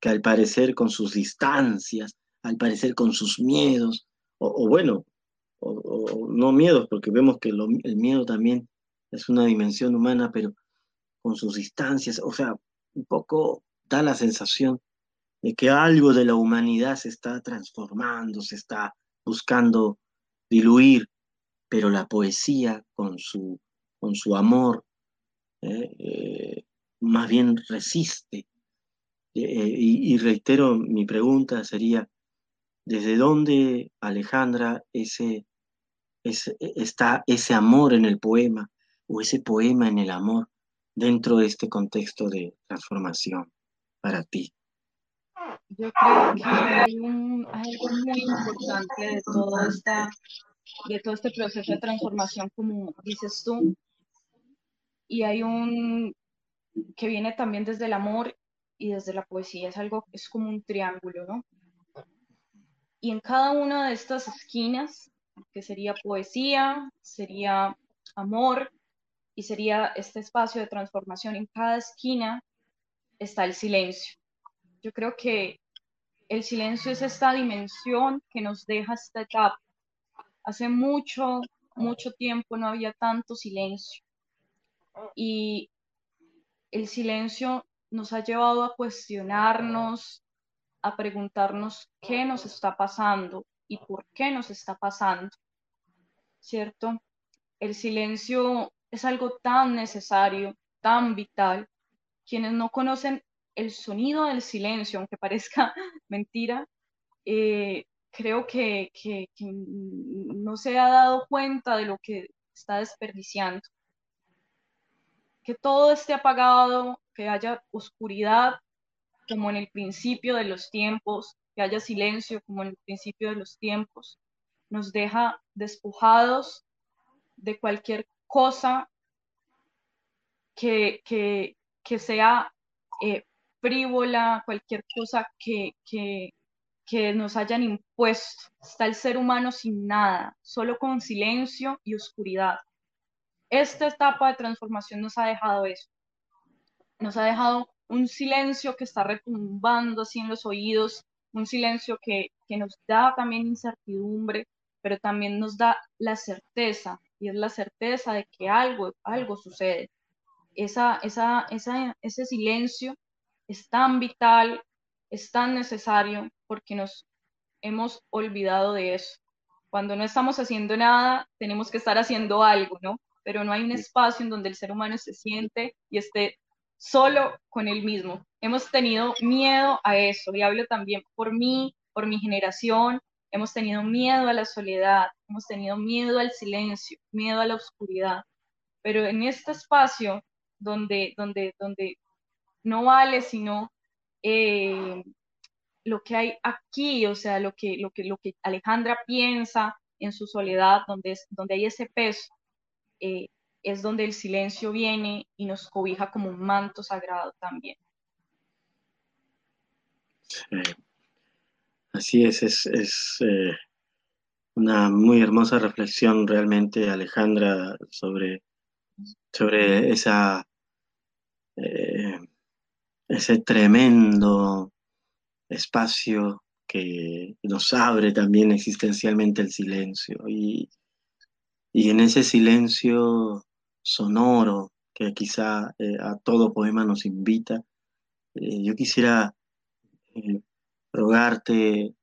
[SPEAKER 2] que al parecer con sus distancias, al parecer con sus miedos, o, bueno, o, no miedos, porque vemos que el miedo también es una dimensión humana, pero con sus distancias, o sea, un poco da la sensación de que algo de la humanidad se está transformando, se está buscando diluir, pero la poesía con su, con su amor eh, eh, más bien resiste. Eh, y, reitero, mi pregunta sería, ¿desde dónde, Alejandra, ese, ese, está ese amor en el poema o ese poema en el amor dentro de este contexto de transformación para ti?
[SPEAKER 3] Yo creo que hay un, algo muy importante de todo, esta, de todo este proceso de transformación, como dices tú, y hay un que viene también desde el amor y desde la poesía, es algo, es como un triángulo, ¿no? Y en cada una de estas esquinas, que sería poesía, sería amor y sería este espacio de transformación, en cada esquina está el silencio. Yo creo que el silencio es esta dimensión que nos deja esta etapa. Hace mucho, mucho tiempo no había tanto silencio. Y el silencio nos ha llevado a cuestionarnos, a preguntarnos qué nos está pasando y por qué nos está pasando, ¿cierto? El silencio es algo tan necesario, tan vital. Quienes no conocen el sonido del silencio, aunque parezca (laughs) mentira, eh, creo que, que no se ha dado cuenta de lo que está desperdiciando que todo esté apagado, que haya oscuridad como en el principio de los tiempos, que haya silencio como en el principio de los tiempos, nos deja despojados de cualquier cosa que, que, sea eh, frívola, cualquier cosa que, que, que nos hayan impuesto. Está el ser humano sin nada, solo con silencio y oscuridad esta etapa de transformación nos ha dejado eso. Nos ha dejado un silencio que está retumbando así en los oídos, un silencio que, nos da también incertidumbre, pero también nos da la certeza, y es la certeza de que algo, algo sucede. Esa, esa, ese silencio es tan vital, es tan necesario, porque nos hemos olvidado de eso. Cuando no estamos haciendo nada, tenemos que estar haciendo algo, ¿no? Pero no hay un espacio en donde el ser humano se siente y esté solo con él mismo. Hemos tenido miedo a eso, y hablo también por mí, por mi generación, hemos tenido miedo a la soledad, hemos tenido miedo al silencio, miedo a la oscuridad, pero en este espacio donde, donde, donde no vale sino eh, lo que hay aquí, o sea, lo que, lo que, lo que Alejandra piensa en su soledad, donde, es, donde hay ese peso, eh, es donde el silencio viene y nos cobija como un manto sagrado también.
[SPEAKER 2] Así es, es, eh, una muy hermosa reflexión realmente, Alejandra, sobre, sobre eh, ese tremendo espacio que nos abre también existencialmente el silencio. Y, y en ese silencio sonoro que quizá eh, a todo poema nos invita, eh, yo quisiera eh, rogarte,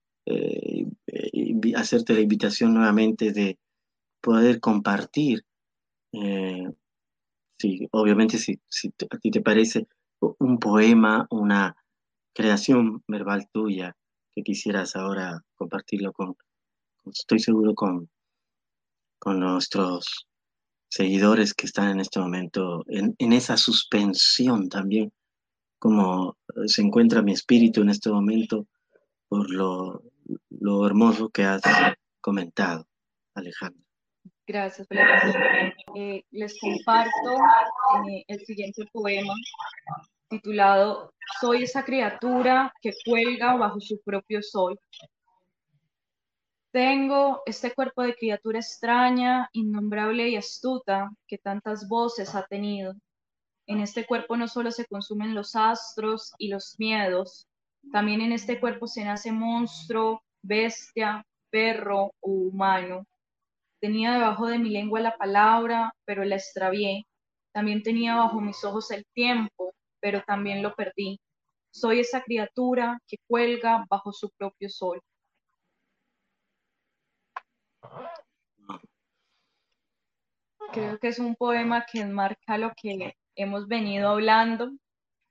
[SPEAKER 2] hacerte la invitación nuevamente de poder compartir, sí, obviamente si, a ti te parece un poema, una creación verbal tuya que quisieras ahora compartirlo con estoy seguro con, con nuestros seguidores que están en este momento en, esa suspensión también cómo se encuentra mi espíritu en este momento por lo, lo hermoso que has comentado, Alejandra.
[SPEAKER 3] Gracias, eh, les comparto eh, el siguiente poema titulado Soy esa criatura que cuelga bajo su propio sol. Tengo este cuerpo de criatura extraña, innombrable y astuta, que tantas voces ha tenido. En este cuerpo no solo se consumen los astros y los miedos, también en este cuerpo se nace monstruo, bestia, perro o humano. Tenía debajo de mi lengua la palabra, pero la extravié. También tenía bajo mis ojos el tiempo, pero también lo perdí. Soy esa criatura que cuelga bajo su propio sol. Creo que es un poema que enmarca lo que hemos venido hablando,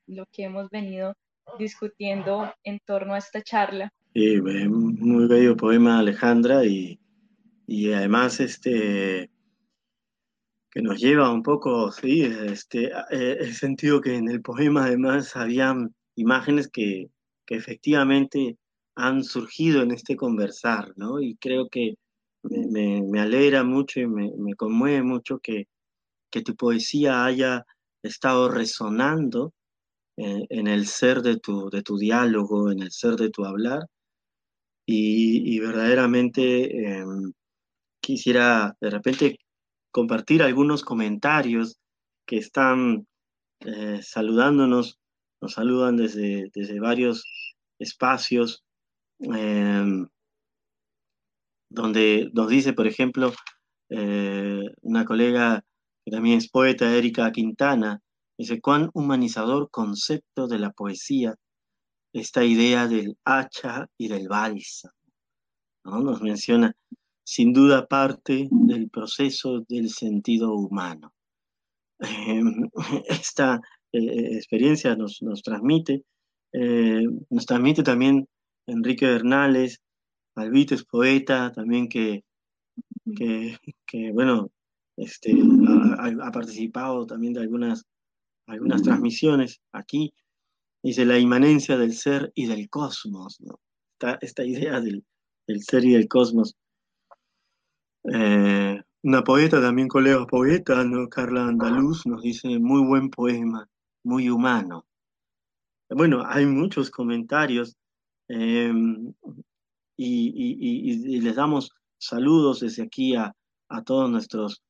[SPEAKER 3] lo que hemos venido discutiendo en torno a esta charla.
[SPEAKER 2] Sí, muy bello poema, Alejandra, y y además este que nos lleva un poco, sí, este, el sentido que en el poema además habían imágenes que, que efectivamente han surgido en este conversar, ¿no? Y creo que me, me, alegra mucho y me, me conmueve mucho que, que, tu poesía haya estado resonando en, en, el ser de tu, de tu diálogo, en el ser de tu hablar, y, y verdaderamente eh, quisiera de repente compartir algunos comentarios que están eh, saludándonos, nos saludan desde, desde varios espacios, em, donde nos dice, por ejemplo, eh, una colega que también es poeta, Erika Quintana, dice, cuán humanizador concepto de la poesía esta idea del hacha y del balsa. ¿no? Nos menciona sin duda parte del proceso del sentido humano. Em, (laughs) esta eh, experiencia nos, nos transmite, eh, nos transmite también Enrique Bernales, Albites, poeta, también que, que, bueno, este, ha, participado también de algunas, algunas transmisiones aquí. Dice la inmanencia del ser y del cosmos, ¿no? esta, esta idea del, del ser y del cosmos eh, una poeta, también colega poeta, ¿no? Carla Andaluz, nos dice muy buen poema, muy humano. Bueno, hay muchos comentarios em, y, les damos saludos desde aquí a, a todos nuestros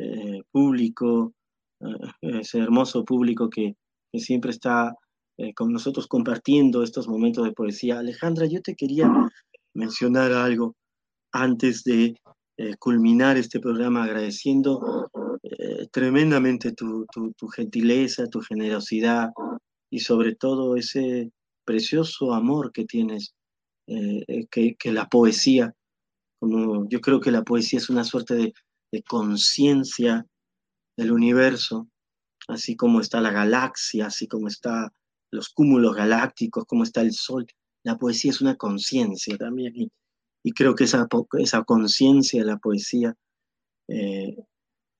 [SPEAKER 2] eh, público, eh, ese hermoso público que, siempre está eh, con nosotros compartiendo estos momentos de poesía. Alejandra, yo te quería mencionar algo antes de culminar este programa agradeciendo tremendamente tu, gentileza, tu generosidad y sobre todo ese precioso amor que tienes, eh, que, la poesía, como yo creo que la poesía es una suerte de, de conciencia del universo, así como está la galaxia, así como está los cúmulos galácticos, como está el sol. La poesía es una conciencia también. Y, y creo que esa, esa conciencia de la poesía eh,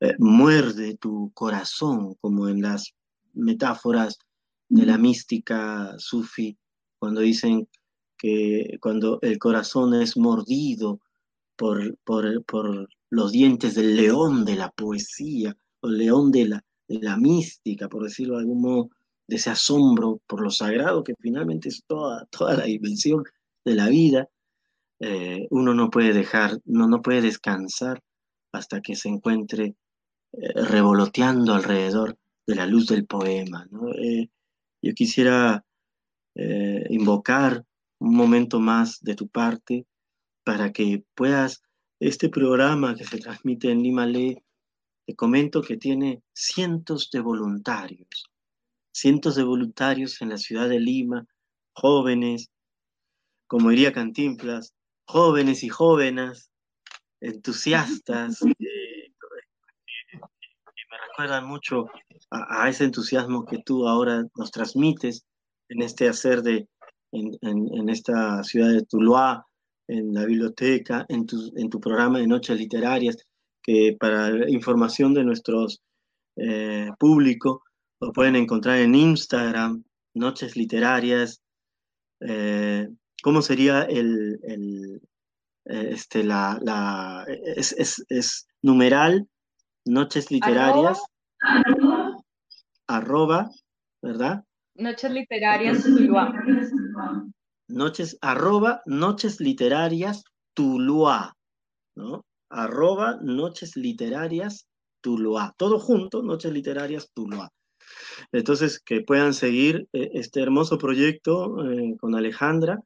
[SPEAKER 2] eh, muerde tu corazón, como en las metáforas de la mística sufi, cuando dicen que cuando el corazón es mordido por, por, por los dientes del león de la poesía, o el león de la, de la mística, por decirlo de algún modo, de ese asombro por lo sagrado, que finalmente es toda, toda la dimensión de la vida, eh, uno no puede dejar, no, no puede descansar hasta que se encuentre eh, revoloteando alrededor de la luz del poema. Eh, yo quisiera invocar un momento más de tu parte para que puedas, este programa que se transmite en Lima Le, te comento que tiene cientos de voluntarios, cientos de voluntarios en la ciudad de Lima, jóvenes, como diría Cantinflas, jóvenes y jóvenes, entusiastas, (laughs) que, me recuerdan mucho a, ese entusiasmo que tú ahora nos transmites en este hacer de, en, esta ciudad de Tuluá, en la biblioteca, en tu, en tu programa de noches literarias, que para información de nuestros eh, público lo pueden encontrar en Instagram, noches literarias. Eh, ¿Cómo sería el, el este, la, la es, es, es, numeral, noches literarias, arroba, ¿verdad?
[SPEAKER 3] Noches literarias Tuluá.
[SPEAKER 2] Noches, arroba, noches literarias Tuluá, ¿no? Arroba, noches literarias Tuluá. Todo junto, noches literarias Tuluá. Entonces, que puedan seguir eh, este hermoso proyecto eh, con Alejandra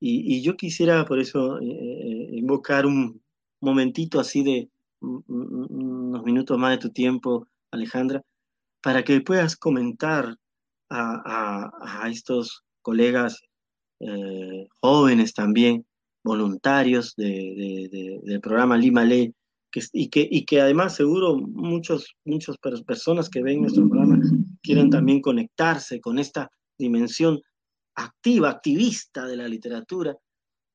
[SPEAKER 2] y, yo quisiera por eso eh, invocar un momentito así de unos minutos más de tu tiempo, Alejandra, para que puedas comentar a, estos colegas eh, jóvenes también, voluntarios del programa Lima Ley, y, que, además seguro muchos, muchas personas que ven nuestro programa quieran también conectarse con esta dimensión activa, activista de la literatura,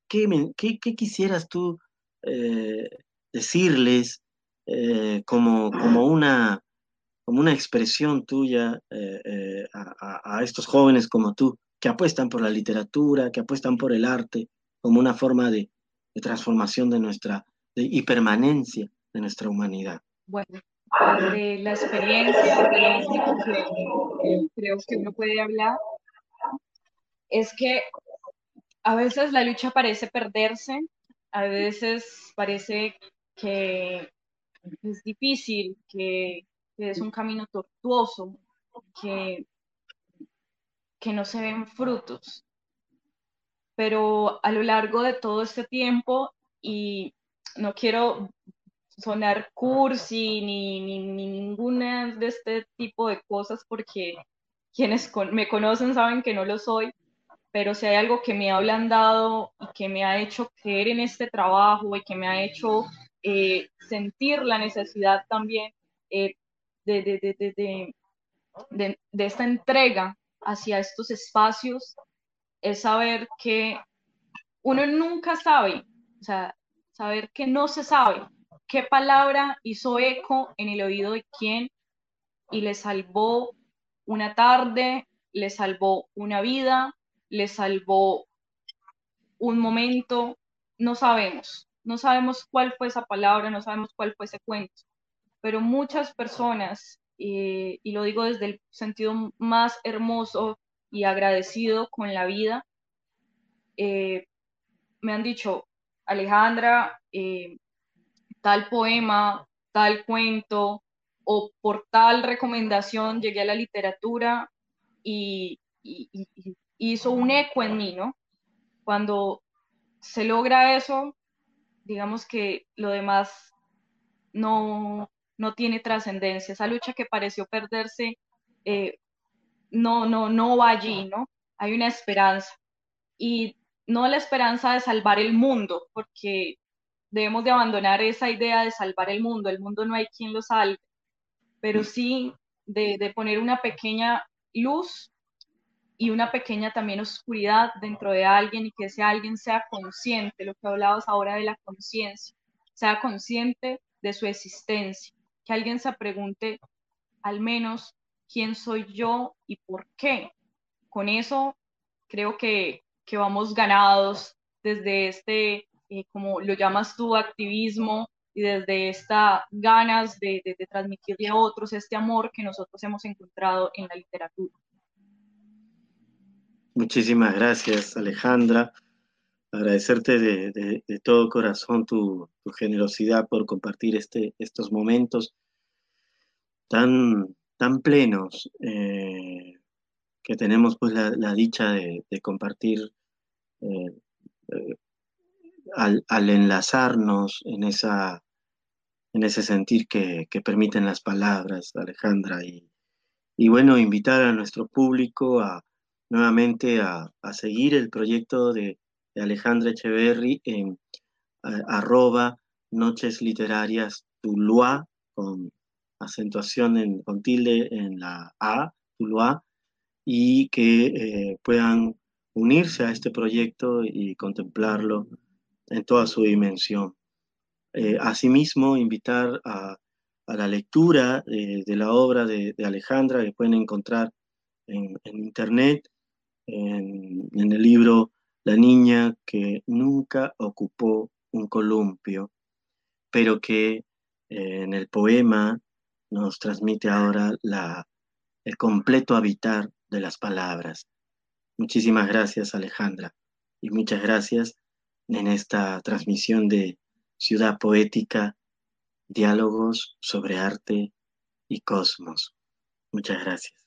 [SPEAKER 2] ¿qué, qué, quisieras tú eh, decirles eh, como, como, una, como una expresión tuya a, estos jóvenes como tú, que apuestan por la literatura, que apuestan por el arte como una forma de, transformación de nuestra, y permanencia de nuestra humanidad?
[SPEAKER 3] Bueno, de la experiencia, de que creo que uno puede hablar es que a veces la lucha parece perderse, a veces parece que es difícil, que, es un camino tortuoso, que, que no se ven frutos. Pero a lo largo de todo este tiempo, y no quiero sonar cursi ni, ni, ni ninguna de este tipo de cosas porque quienes me conocen saben que no lo soy, pero si hay algo que me ha ablandado y que me ha hecho creer en este trabajo y que me ha hecho eh, sentir la necesidad también eh, de, de, de, de, esta entrega hacia estos espacios, es saber que uno nunca sabe, o sea, saber que no se sabe qué palabra hizo eco en el oído de quién y le salvó una tarde, le salvó una vida, le salvó un momento, no sabemos, no sabemos cuál fue esa palabra, no sabemos cuál fue ese cuento, pero muchas personas, eh, y lo digo desde el sentido más hermoso y agradecido con la vida, eh, me han dicho, Alejandra, eh, tal poema, tal cuento, o por tal recomendación llegué a la literatura y, hizo un eco en mí, ¿no? Cuando se logra eso, digamos que lo demás no, no tiene trascendencia. Esa lucha que pareció perderse eh, no, no, no va allí, ¿no? Hay una esperanza. Y no la esperanza de salvar el mundo, porque debemos de abandonar esa idea de salvar el mundo. El mundo no hay quien lo salve, pero sí de, de poner una pequeña luz y una pequeña también oscuridad dentro de alguien y que ese alguien sea consciente, lo que hablabas ahora de la conciencia, sea consciente de su existencia, que alguien se pregunte al menos quién soy yo y por qué. Con eso creo que, que vamos ganados desde este, eh, como lo llamas tú, activismo y desde estas ganas de, de, de transmitirle a otros este amor que nosotros hemos encontrado en la literatura.
[SPEAKER 2] Muchísimas gracias, Alejandra. Agradecerte de, todo corazón tu, generosidad por compartir este, estos momentos tan, tan plenos eh, que tenemos pues la, dicha de, compartir eh, eh, al, enlazarnos en, esa, en ese sentir que, permiten las palabras, Alejandra, y, y bueno, invitar a nuestro público a nuevamente a, seguir el proyecto de, Alejandra Echeverry en arroba noches literarias Tuluá, con acentuación en, con tilde en la A, Tuluá, y que eh, puedan unirse a este proyecto y contemplarlo en toda su dimensión. Eh, asimismo, invitar a, la lectura de la obra de, Alejandra que pueden encontrar en, internet en el libro La niña que nunca ocupó un columpio, pero que eh, en el poema nos transmite ahora la, el completo habitar de las palabras. Muchísimas gracias Alejandra y muchas gracias en esta transmisión de Ciudad Poética, diálogos sobre arte y cosmos. Muchas gracias.